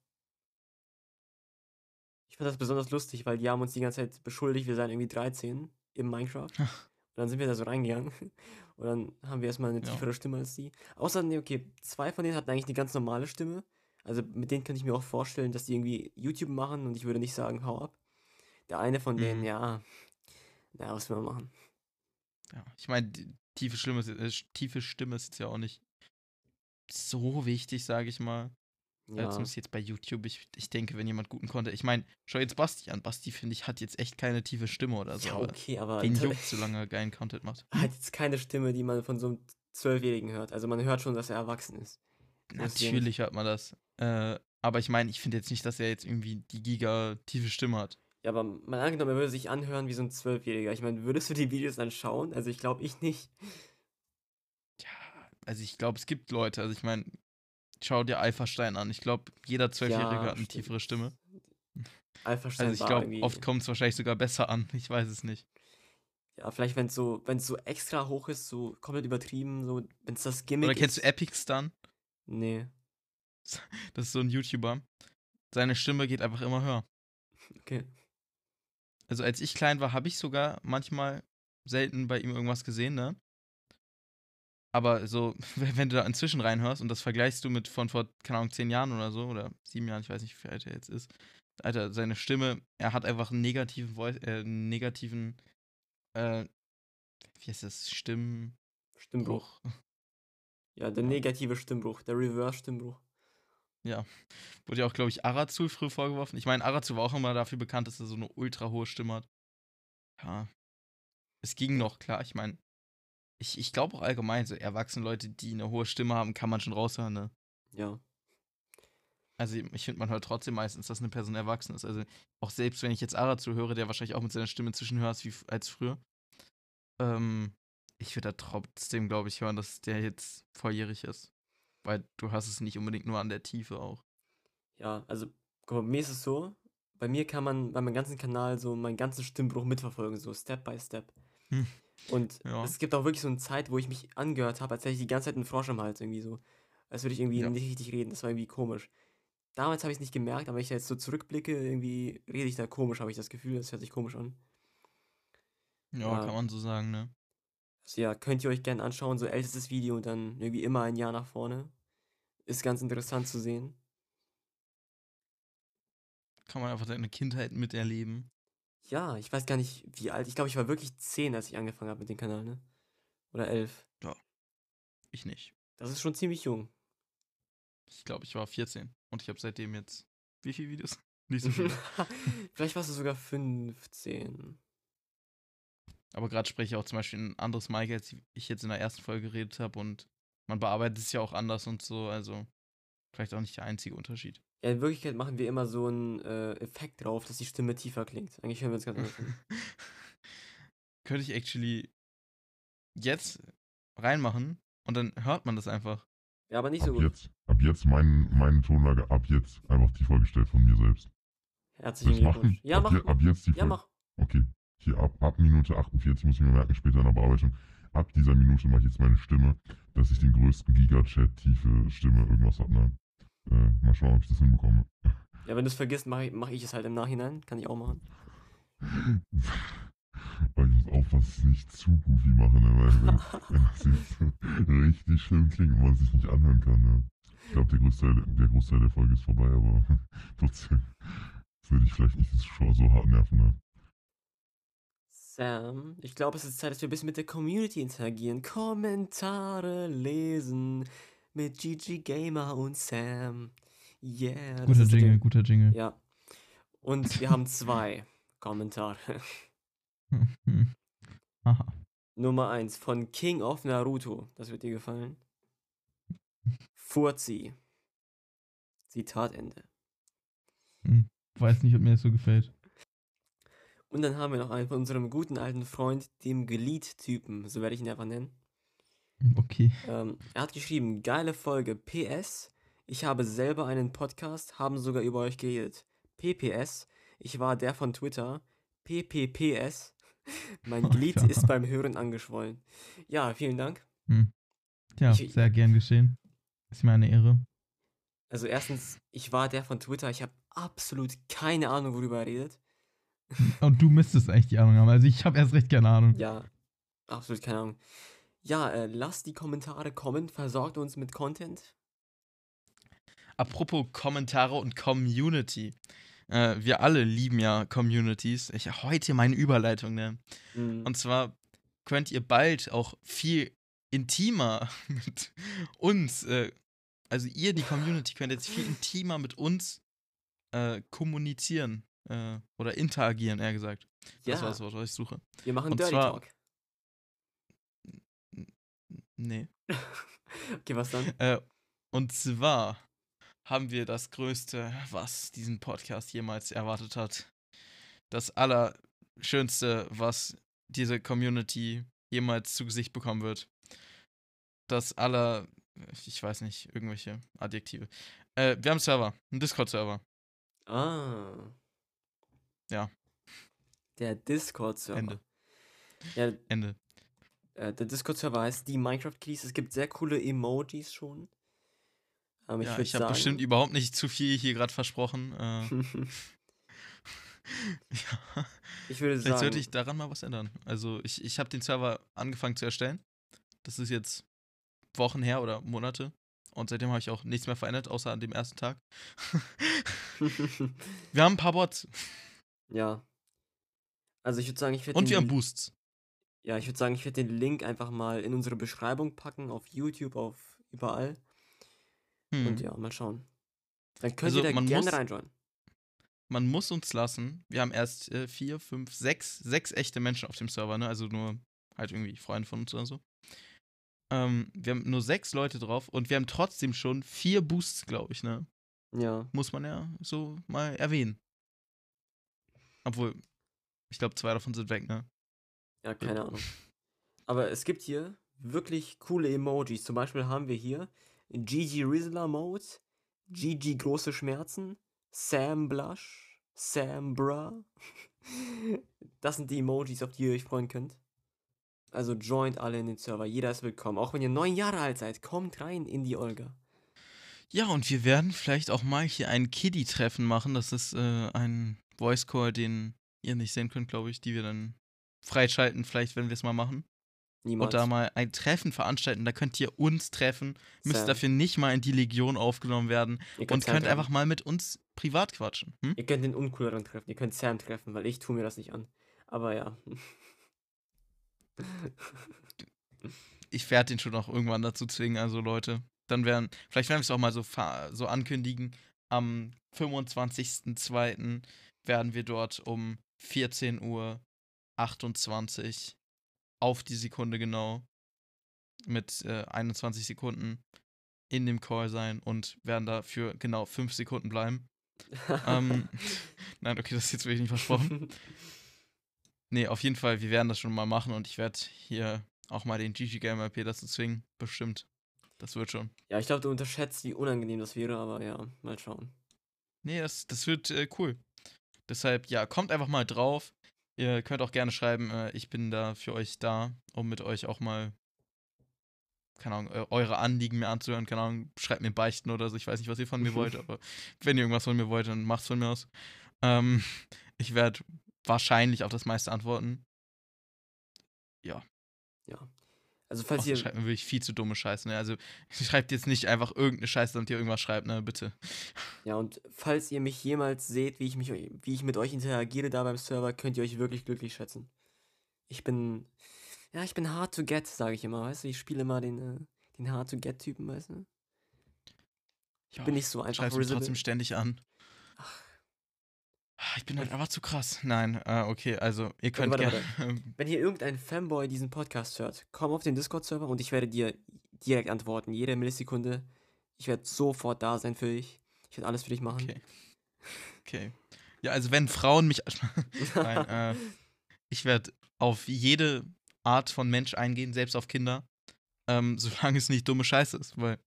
Ich fand das besonders lustig, weil die haben uns die ganze Zeit beschuldigt, wir seien irgendwie 13 im Minecraft. [laughs] Und dann sind wir da so reingegangen. [laughs] Und dann haben wir erstmal eine Ja. tiefere Stimme als die. Außer, nee, okay, zwei von denen hatten eigentlich eine ganz normale Stimme. Also mit denen könnte ich mir auch vorstellen, dass die irgendwie YouTube machen und ich würde nicht sagen, hau ab. Der eine von denen, Mhm. ja, na, was will man machen? Ja. Ich meine, tiefe Stimme, ist- äh, tiefe Stimme ist jetzt ja auch nicht so wichtig, sage ich mal. Ja. Zumindest jetzt bei YouTube. Ich, ich denke, wenn jemand guten konnte. Ich meine, schau jetzt Basti an. Basti, finde ich, hat jetzt echt keine tiefe Stimme oder so. ja aber okay, aber Den juckt, solange er geilen Content macht. [laughs] hat jetzt keine Stimme, die man von so einem Zwölfjährigen hört. Also man hört schon, dass er erwachsen ist. Natürlich hört man das. Äh, aber ich meine, ich finde jetzt nicht, dass er jetzt irgendwie die giga tiefe Stimme hat. Ja, aber mal angenommen, er würde sich anhören wie so ein Zwölfjähriger. Ich meine, würdest du die Videos dann schauen? Also ich glaube, ich nicht. Ja, also ich glaube, es gibt Leute. Also ich meine, schau dir Alpha-Stein an. Ich glaube, jeder Zwölfjährige Ja, hat eine tiefere Stimme. Alpha-Stein Also ich glaube, oft kommt es wahrscheinlich sogar besser an. Ich weiß es nicht. Ja, vielleicht, wenn es so, wenn es so extra hoch ist, so komplett übertrieben, so, wenn es das Gimmick Oder kennst ist. du Epic Stun? Nee, [laughs] Das ist so ein YouTuber. Seine Stimme geht einfach immer höher. okay. Also als ich klein war, habe ich sogar manchmal selten bei ihm irgendwas gesehen, ne? Aber so, [laughs] wenn du da inzwischen reinhörst und das vergleichst du mit von vor, keine Ahnung, zehn Jahren oder so, oder sieben Jahren, ich weiß nicht, wie alt er jetzt ist. Alter, seine Stimme, er hat einfach einen negativen Voice, äh, einen negativen, äh, wie heißt das, Stimmbruch. Stimmbruch. [laughs] Ja, der Ja. negative Stimmbruch, der Reverse-Stimmbruch. Wurde ja auch, glaube ich, Arazul früh vorgeworfen. Ich meine, Arazul war auch immer dafür bekannt, dass er so eine ultra hohe Stimme hat. Ja. Es ging noch, klar. Ich meine, ich, ich glaube auch allgemein, so erwachsene Leute, die eine hohe Stimme haben, kann man schon raushören, ne? Ja. Also ich finde, man hört trotzdem meistens, dass eine Person erwachsen ist. Also auch selbst wenn ich jetzt Arazul höre, der wahrscheinlich auch mit seiner Stimme inzwischen höher ist wie als früher. Ähm, ich würde da trotzdem, glaube ich, hören, dass der jetzt volljährig ist. Weil du hörst es nicht unbedingt nur an der Tiefe auch. Ja, also, guck mal, mir ist es so, bei mir kann man bei meinem ganzen Kanal so meinen ganzen Stimmbruch mitverfolgen, so Step by Step. Hm. Und Ja. es gibt auch wirklich so eine Zeit, wo ich mich angehört habe, als hätte ich die ganze Zeit einen Frosch im Hals irgendwie so. Als würde ich irgendwie Ja. nicht richtig reden, das war irgendwie komisch. Damals habe ich es nicht gemerkt, aber wenn ich da jetzt so zurückblicke, irgendwie rede ich da komisch, habe ich das Gefühl, das hört sich komisch an. Ja, Ja. kann man so sagen, ne? Also ja, könnt ihr euch gerne anschauen, so ältestes Video und dann irgendwie immer ein Jahr nach vorne. Ist ganz interessant zu sehen. Kann man einfach seine Kindheit miterleben. Ja, ich weiß gar nicht, wie alt. Ich glaube, ich war wirklich 10, als ich angefangen habe mit dem Kanal, ne? Oder 11. Ich nicht. Das ist schon ziemlich jung. Ich glaube, ich war 14 und ich habe seitdem jetzt wie viele Videos? [laughs] Nicht so viele. [laughs] Vielleicht warst du sogar 15. Aber gerade spreche ich auch zum Beispiel ein anderes Mike, als ich jetzt in der ersten Folge geredet habe und man bearbeitet es ja auch anders und so, also vielleicht auch nicht der einzige Unterschied. Ja, in Wirklichkeit machen wir immer so einen äh, Effekt drauf, dass die Stimme tiefer klingt. Eigentlich hören wir uns ganz anders an. [laughs] Könnte ich actually jetzt reinmachen und dann hört man das einfach. Ja, aber nicht so Ab gut. jetzt, ab jetzt mein, meine Tonlage, ab jetzt einfach die Folge gestellt von mir selbst. Herzlichen? Glückwunsch. Ja, ab, mach. je, ab jetzt die Ja, Folge. mach. Okay, hier ab, ab Minute 48, muss ich mir merken, später in der Bearbeitung. Ab dieser Minute mache ich jetzt meine Stimme, dass ich den größten Giga-Chat, tiefe Stimme, irgendwas habe. Ne? Äh, mal schauen, ob ich das hinbekomme. Ja, wenn du es vergisst, mache ich, mach ich es halt im Nachhinein. Kann ich auch machen. [laughs] Weil ich muss aufpassen, dass ich es nicht zu goofy mache, ne? weil [laughs] das jetzt richtig schlimm klingt und man sich nicht anhören kann. Ne? Ich glaube, der Großteil, der Großteil der Folge ist vorbei, aber [laughs] trotzdem das würde ich vielleicht nicht die Zuschauer so hart nerven. Ne? Sam, ich glaube, es ist Zeit, dass wir ein bisschen mit der Community interagieren. Kommentare lesen mit GG Gamer und Sam. Yeah. Guter der Jingle, Ding. guter Jingle. Ja. Und wir haben zwei [laughs] Kommentare. Hm. [laughs] Aha. Nummer eins von King of Naruto. Das wird dir gefallen. Furzi. Zitat Ende. Weiß nicht, ob mir das so gefällt. Und dann haben wir noch einen von unserem guten alten Freund, dem Glied-Typen. So werde ich ihn einfach nennen. Okay. Ähm, er hat geschrieben, geile Folge. PS, ich habe selber einen Podcast, haben sogar über euch geredet. PPS, ich war der von Twitter. PPPS, [laughs] mein Glied Alter. ist beim Hören angeschwollen. Ja, vielen Dank. Hm. Ja, Ich- sehr gern geschehen. Ist mir eine Ehre. Also erstens, ich war der von Twitter, ich habe absolut keine Ahnung, worüber er redet. Und du müsstest eigentlich die Ahnung haben. Also ich habe erst recht keine Ahnung. Ja, absolut keine Ahnung. Ja, äh, lasst die Kommentare kommen, versorgt uns mit Content. Apropos Kommentare und Community. Äh, wir alle lieben ja Communities. Ich heute meine Überleitung, ne? Mhm. Und zwar könnt ihr bald auch viel intimer [laughs] mit uns, äh, also ihr, die Community, könnt jetzt viel intimer mit uns äh, kommunizieren äh, oder interagieren, eher gesagt. Das war ja, das Wort, was ich suche. wir machen und Dirty zwar- Talk. Nee. [laughs] Okay, was dann? Äh, und zwar haben wir das Größte, was diesen Podcast jemals erwartet hat. Das Allerschönste, was diese Community jemals zu Gesicht bekommen wird. Das aller, ich weiß nicht, irgendwelche Adjektive. Äh, wir haben einen Server, einen Discord-Server. Ah. Ja. Der Discord-Server. Ende. Ja, Ende. Äh, der Discord-Server heißt die Minecraft Keys. Es gibt sehr coole Emojis schon. Ähm, ich ja, ich habe bestimmt überhaupt nicht zu viel hier gerade versprochen. Äh, [laughs] [laughs] ja. ich würde Vielleicht sagen. sollte ich daran mal was ändern. Also ich, ich habe den Server angefangen zu erstellen. Das ist jetzt Wochen her oder Monate. Und seitdem habe ich auch nichts mehr verändert, außer an dem ersten Tag. [laughs] wir haben ein paar Bots ja. Also ich würde sagen, ich werde und wir haben Boosts. Ja, ich würde sagen, ich werde den Link einfach mal in unsere Beschreibung packen, auf YouTube, auf überall. Hm. Und ja, mal schauen. Dann könnt Also, ihr da gerne reinjoinen. Man muss uns lassen. Wir haben erst äh, vier, fünf, sechs, sechs echte Menschen auf dem Server, ne? Also nur halt irgendwie Freunde von uns oder so. Ähm, wir haben nur sechs Leute drauf und wir haben trotzdem schon vier Boosts, glaube ich, ne? Ja. Muss man ja so mal erwähnen. Obwohl, ich glaube, zwei davon sind weg, ne? Ja, keine Ahnung. Aber es gibt hier wirklich coole Emojis. Zum Beispiel haben wir hier GG Rizzler Mode, GG große Schmerzen, Sam Blush, Sam Bra. [laughs] Das sind die Emojis, auf die ihr euch freuen könnt. Also joint alle in den Server. Jeder ist willkommen. Auch wenn ihr neun Jahre alt seid, kommt rein in die Olga. Ja, und wir werden vielleicht auch mal hier ein Kiddie-Treffen machen. Das ist äh, ein Voice Call, den ihr nicht sehen könnt, glaube ich, die wir dann freischalten, vielleicht, wenn wir es mal machen. Niemals. Und da mal ein Treffen veranstalten. Da könnt ihr uns treffen, müsst Sam. dafür nicht mal in die Legion aufgenommen werden und Sam könnt treffen. einfach mal mit uns privat quatschen. Hm? Ihr könnt den uncooleren treffen. Ihr könnt Sam treffen, weil ich tue mir das nicht an. Aber ja. [laughs] Ich werde den schon auch irgendwann dazu zwingen, also Leute. Dann werden, vielleicht werden wir es auch mal so, so ankündigen. Am 25.02. werden wir dort um 14 Uhr 28 auf die Sekunde genau mit äh, 21 Sekunden in dem Call sein und werden da für genau 5 Sekunden bleiben. ähm, [laughs] nein, okay, das ist jetzt wirklich nicht versprochen. [laughs] Nee, auf jeden Fall, wir werden das schon mal machen und ich werde hier auch mal den GG Gamer RP dazu zwingen. Bestimmt. Das wird schon. ja, ich glaube, du unterschätzt, wie unangenehm das wäre, aber ja, mal schauen. Nee, das, das wird äh, cool. Deshalb, ja, kommt einfach mal drauf. Ihr könnt auch gerne schreiben, äh, ich bin da für euch da, um mit euch auch mal, keine Ahnung, eu- eure Anliegen mir anzuhören. Keine Ahnung, schreibt mir Beichten oder so. Ich weiß nicht, was ihr von mir wollt, aber wenn ihr irgendwas von mir wollt, dann macht's von mir aus. Ähm, [laughs] ich werde wahrscheinlich auf das meiste antworten. Ja. Also, falls Außer ihr. schreibt mir wirklich viel zu dumme Scheiße, ne? Also, [laughs] schreibt jetzt nicht einfach irgendeine Scheiße, damit ihr irgendwas schreibt, ne? Bitte. Ja, und falls ihr mich jemals seht, wie ich, mich, wie ich mit euch interagiere da beim Server, könnt ihr euch wirklich glücklich schätzen. Ich bin. Ja, ich bin hard to get, sage ich immer, weißt du? Ich spiele immer den, äh, den hard to get Typen, weißt du? Ich bin nicht so einfach Schreibst mich trotzdem ständig an. Ach. Ah, Ich bin halt einfach zu krass. Nein, äh, okay, also ihr könnt warte, gerne. [laughs] Wenn hier irgendein Fanboy diesen Podcast hört, komm auf den Discord-Server und ich werde dir direkt antworten. Jede Millisekunde. Ich werde sofort da sein für dich. Ich werde alles für dich machen. Okay. Okay. Ja, also wenn Frauen mich. [laughs] Nein, [laughs] äh, ich werde auf jede Art von Mensch eingehen, selbst auf Kinder, ähm, solange es nicht dumme Scheiße ist. Weil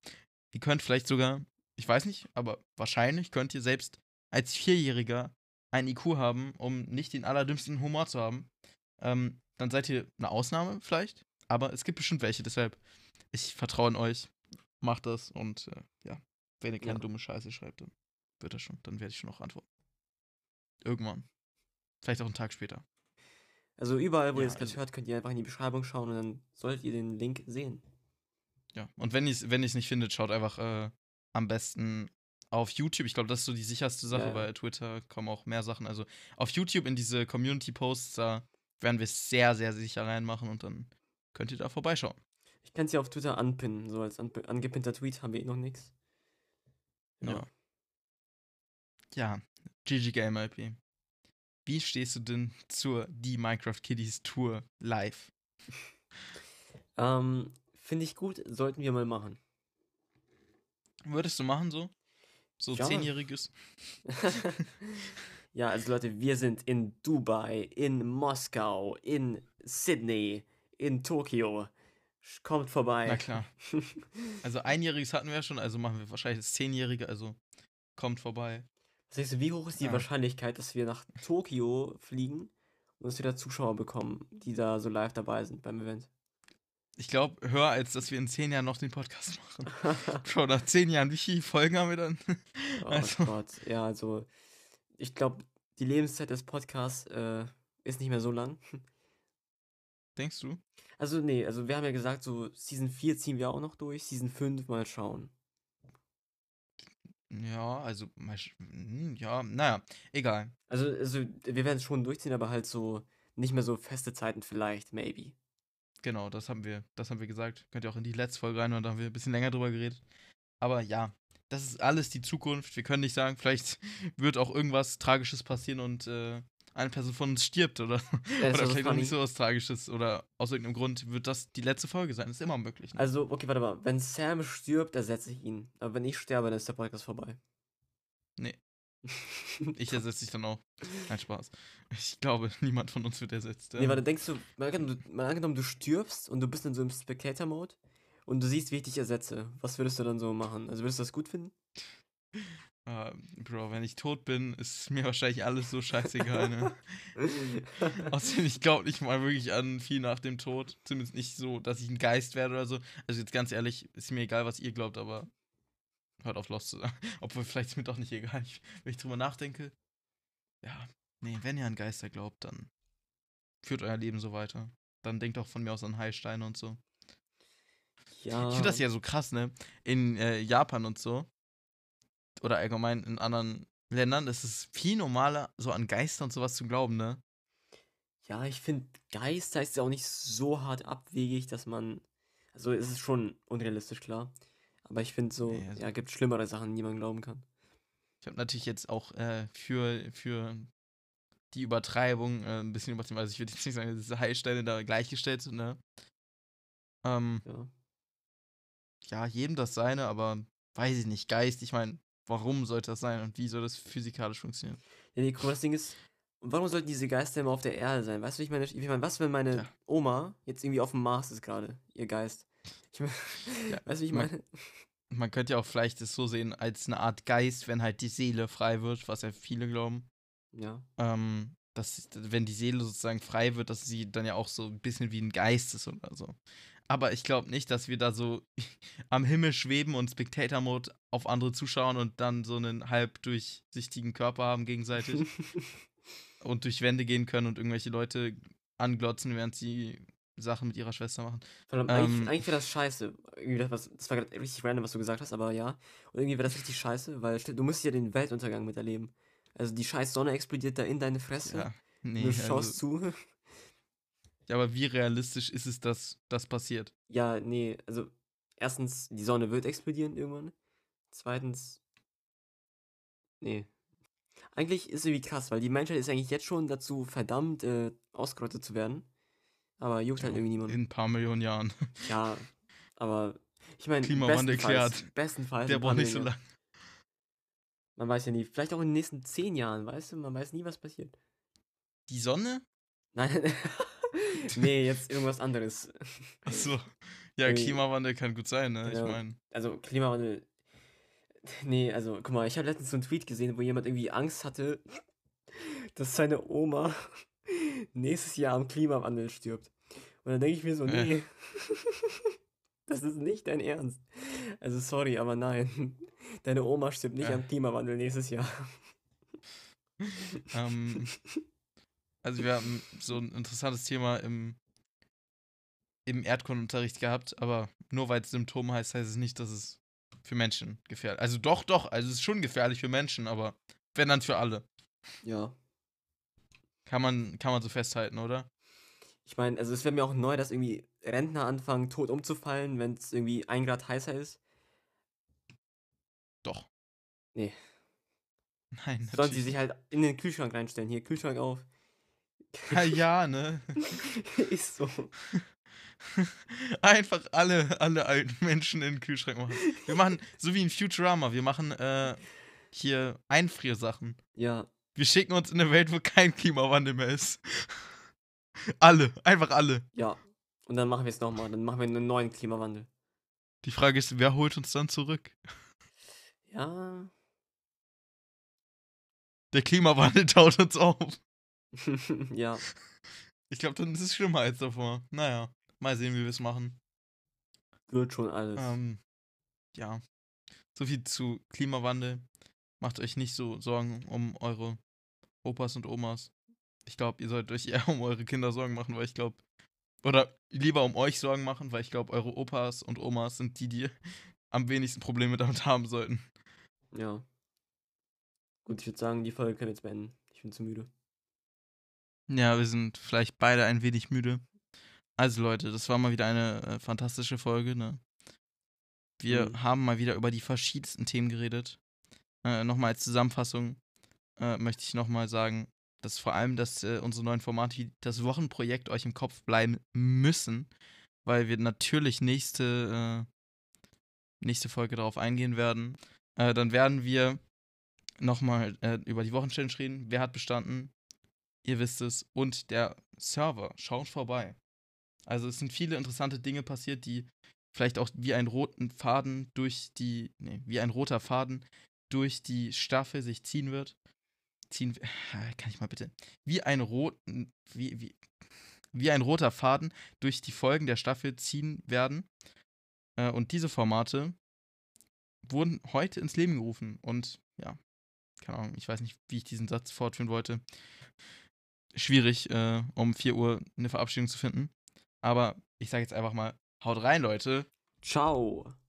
ihr könnt vielleicht sogar, ich weiß nicht, aber wahrscheinlich könnt ihr selbst als Vierjähriger ein IQ haben, um nicht den allerdümmsten Humor zu haben. Ähm, dann seid ihr eine Ausnahme vielleicht, aber es gibt bestimmt welche. Deshalb Ich vertraue in euch. Macht das und äh, ja, wenn ihr keine Ja. dumme Scheiße schreibt, dann wird das schon. Dann werde ich schon noch antworten. Irgendwann. Vielleicht auch einen Tag später. Also überall, wo Ja, ihr es gerade hört, könnt ihr einfach in die Beschreibung schauen und dann solltet ihr den Link sehen. Ja. Und wenn ihr es wenn ich's nicht findet, schaut einfach äh, am besten auf YouTube. Ich glaube, das ist so die sicherste Sache, Ja, weil Twitter kommen auch mehr Sachen. Also auf YouTube in diese Community-Posts, da werden wir es sehr, sehr sicher reinmachen und dann könnt ihr da vorbeischauen. Ich kann es ja auf Twitter anpinnen, so als anp angepinnter Tweet haben wir eh noch nichts. Ja. Ja, GG Game IP. Wie stehst du denn zur Die Minecraft Kiddies Tour live? [laughs] Ähm, Finde ich gut, sollten wir mal machen. Würdest du machen so? So Ja. zehnjähriges? [laughs] ja, also Leute, wir sind in Dubai, in Moskau, in Sydney, in Tokio. Kommt vorbei. Na klar. [laughs] Also einjähriges hatten wir ja schon, also machen wir wahrscheinlich das zehnjährige, also kommt vorbei. Was denkst du, wie hoch ist die Ja. Wahrscheinlichkeit, dass wir nach Tokio fliegen und dass wir da Zuschauer bekommen, die da so live dabei sind beim Event? Ich glaube, höher als dass wir in zehn Jahren noch den Podcast machen. [laughs] Bro, nach zehn Jahren, wie viele Folgen haben wir dann? Oh Also- Gott, ja, also ich glaube, die Lebenszeit des Podcasts äh, ist nicht mehr so lang. Denkst du? Also nee, also wir haben ja gesagt, so Season 4 ziehen wir auch noch durch, Season 5 mal schauen. Ja, also, hm, ja, naja, egal. Also, also wir werden es schon durchziehen, aber halt so nicht mehr so feste Zeiten vielleicht, maybe. Genau, das haben wir, das haben wir gesagt. Könnt ihr auch in die letzte Folge rein und da haben wir ein bisschen länger drüber geredet. Aber ja, das ist alles die Zukunft. Wir können nicht sagen, [laughs] vielleicht wird auch irgendwas Tragisches passieren und äh, eine Person von uns stirbt oder, [laughs] Ja, das oder vielleicht auch nicht so was Tragisches oder aus irgendeinem Grund wird das die letzte Folge sein. ist immer möglich. Ne? Also, okay, warte mal. Wenn Sam stirbt, ersetze ich ihn. Aber wenn ich sterbe, dann ist der Podcast vorbei. Nee. [laughs] Ich ersetze dich dann auch. Nein, Spaß. Ich glaube, [laughs] niemand von uns wird ersetzt. nee, Ähm, warte, denkst du, mal angenommen, du, mal angenommen, du stirbst und du bist in so einem Spectator-Mode und du siehst, wie ich dich ersetze. Was würdest du dann so machen? Also, würdest du das gut finden? äh, Bro, wenn ich tot bin, ist mir wahrscheinlich alles so scheißegal. Ne? [laughs] Außerdem, ich glaube nicht mal wirklich an viel nach dem Tod. Zumindest nicht so, dass ich ein Geist werde oder so. Also jetzt ganz ehrlich, ist mir egal, was ihr glaubt, aber hört auf Lost zu sagen. [laughs] Obwohl, vielleicht ist mir doch nicht egal. Ich, wenn ich drüber nachdenke. Ja, nee, wenn ihr an Geister glaubt, dann führt euer Leben so weiter. Dann denkt auch von mir aus an Heilsteine und so. ja. Ich finde das ja so krass, ne? In äh, Japan und so. Oder allgemein in anderen Ländern ist es viel normaler, so an Geister und sowas zu glauben, ne? Ja, ich finde, Geister ist ja auch nicht so hart abwegig, dass man. Also, es ist schon unrealistisch, klar. Aber ich finde so, Nee, also- ja, gibt schlimmere Sachen, die man glauben kann. Ich habe natürlich jetzt auch äh, für, für die Übertreibung äh, ein bisschen übertrieben. Also ich würde jetzt nicht sagen, dass diese Heilsteine da gleichgestellt sind, ne? Ähm, Ja. ja, jedem das seine, aber weiß ich nicht. Geist, ich meine, warum sollte das sein und wie soll das physikalisch funktionieren? Ja, nee, guck mal, das Ding ist, warum sollten diese Geister immer auf der Erde sein? Weißt du, ich meine, ich meine, was, wenn meine Ja. Oma jetzt irgendwie auf dem Mars ist gerade, ihr Geist? Ich Ja, [laughs] weißt du, wie ich man- meine? Man könnte ja auch vielleicht es so sehen als eine Art Geist, wenn halt die Seele frei wird, was ja viele glauben. Ja. ähm, dass, wenn die Seele sozusagen frei wird, dass sie dann ja auch so ein bisschen wie ein Geist ist oder so. Aber ich glaube nicht, dass wir da so [laughs] am Himmel schweben und Spectator-Mode auf andere zuschauen und dann so einen halb durchsichtigen Körper haben gegenseitig [laughs] und durch Wände gehen können und irgendwelche Leute anglotzen, während sie Sachen mit ihrer Schwester machen. Allem, Ähm. eigentlich, eigentlich wäre das scheiße. Das, das war gerade richtig random, was du gesagt hast, aber ja. Und irgendwie wäre das richtig scheiße, weil du musst ja den Weltuntergang miterleben. Also die scheiß Sonne explodiert da in deine Fresse. Ja, nee. du schaust also, zu. ja, aber wie realistisch ist es, dass das passiert? Ja, nee, also erstens, die Sonne wird explodieren irgendwann. Zweitens, nee. Eigentlich ist irgendwie krass, weil die Menschheit ist eigentlich jetzt schon dazu verdammt, äh, ausgerottet zu werden. Aber juckt halt irgendwie niemand. In ein paar Millionen Jahren. [laughs] Ja, aber ich meine, Klimawandel bestenfalls, klärt. bestenfalls. Der braucht nicht so lange. Man weiß ja nie. Vielleicht auch in den nächsten zehn Jahren, weißt du? Man weiß nie, was passiert. Die Sonne? Nein, [laughs] nee, jetzt irgendwas anderes. Achso. [laughs] Ja, Irgendwie- Klimawandel kann gut sein, ne? Ja. Ich meine. Also Klimawandel. Nee, also guck mal, ich habe letztens so einen Tweet gesehen, wo jemand irgendwie Angst hatte, dass seine Oma nächstes Jahr am Klimawandel stirbt. Und dann denke ich mir so, Äh. nee. [laughs] Das ist nicht dein Ernst. Also sorry, aber nein. [laughs] Deine Oma stirbt nicht Ja. am Klimawandel nächstes Jahr. Ähm, [laughs] also wir haben so ein interessantes Thema im, im Erdkundenunterricht gehabt, aber nur weil es Symptom heißt, heißt es nicht, dass es für Menschen gefährlich Also doch, doch, also es ist schon gefährlich für Menschen, aber wenn dann für alle. Ja. Kann man, kann man so festhalten, oder? Ich meine, also es wäre mir auch neu, dass irgendwie Rentner anfangen, tot umzufallen, wenn es irgendwie ein Grad heißer ist. Doch. Nee. [laughs] Nein, Sollen sie natürlich. sich halt in den Kühlschrank reinstellen. Hier, Kühlschrank auf. [laughs] Ja, ja, ne? [laughs] ist so. Einfach alle, alle alten Menschen in den Kühlschrank machen. Wir machen, so wie in Futurama, wir machen äh, hier Einfriersachen. Ja. Wir schicken uns in eine Welt, wo kein Klimawandel mehr ist. Alle, einfach alle. Ja. Und dann machen wir es nochmal. Dann machen wir einen neuen Klimawandel. Die Frage ist, wer holt uns dann zurück? Ja. Der Klimawandel [laughs] taut uns auf. [laughs] ja. Ich glaube, dann ist es schlimmer als davor. Naja, mal sehen, wie wir es machen. Wird schon alles. Ähm, ja. So viel zu Klimawandel. Macht euch nicht so Sorgen um eure Opas und Omas. Ich glaube, ihr solltet euch eher [laughs] um eure Kinder Sorgen machen, weil ich glaube, oder lieber um euch Sorgen machen, weil ich glaube, eure Opas und Omas sind die, die [laughs] am wenigsten Probleme damit haben sollten. Ja. Gut, ich würde sagen, die Folge können wir jetzt beenden. Ich bin zu müde. Ja, wir sind vielleicht beide ein wenig müde. Also Leute, das war mal wieder eine äh, fantastische Folge, ne? Wir Mhm. haben mal wieder über die verschiedensten Themen geredet. Äh, nochmal als Zusammenfassung äh, möchte ich nochmal sagen, dass vor allem, dass äh, unsere neuen Formate das Wochenprojekt euch im Kopf bleiben müssen, weil wir natürlich nächste, äh, nächste Folge darauf eingehen werden. Äh, dann werden wir nochmal äh, über die Wochenchallenge reden. Wer hat bestanden? Ihr wisst es. Und der Server. Schaut vorbei. Also es sind viele interessante Dinge passiert, die vielleicht auch wie ein roten Faden durch die, nee, wie ein roter Faden durch die Staffel sich ziehen wird. Ziehen, äh, kann ich mal bitte, wie ein roten, wie, wie, wie ein roter Faden durch die Folgen der Staffel ziehen werden. Äh, und diese Formate wurden heute ins Leben gerufen. Und ja, keine Ahnung, ich weiß nicht, wie ich diesen Satz fortführen wollte. Schwierig, äh, um 4 Uhr eine Verabschiedung zu finden. Aber ich sage jetzt einfach mal, haut rein, Leute. Ciao.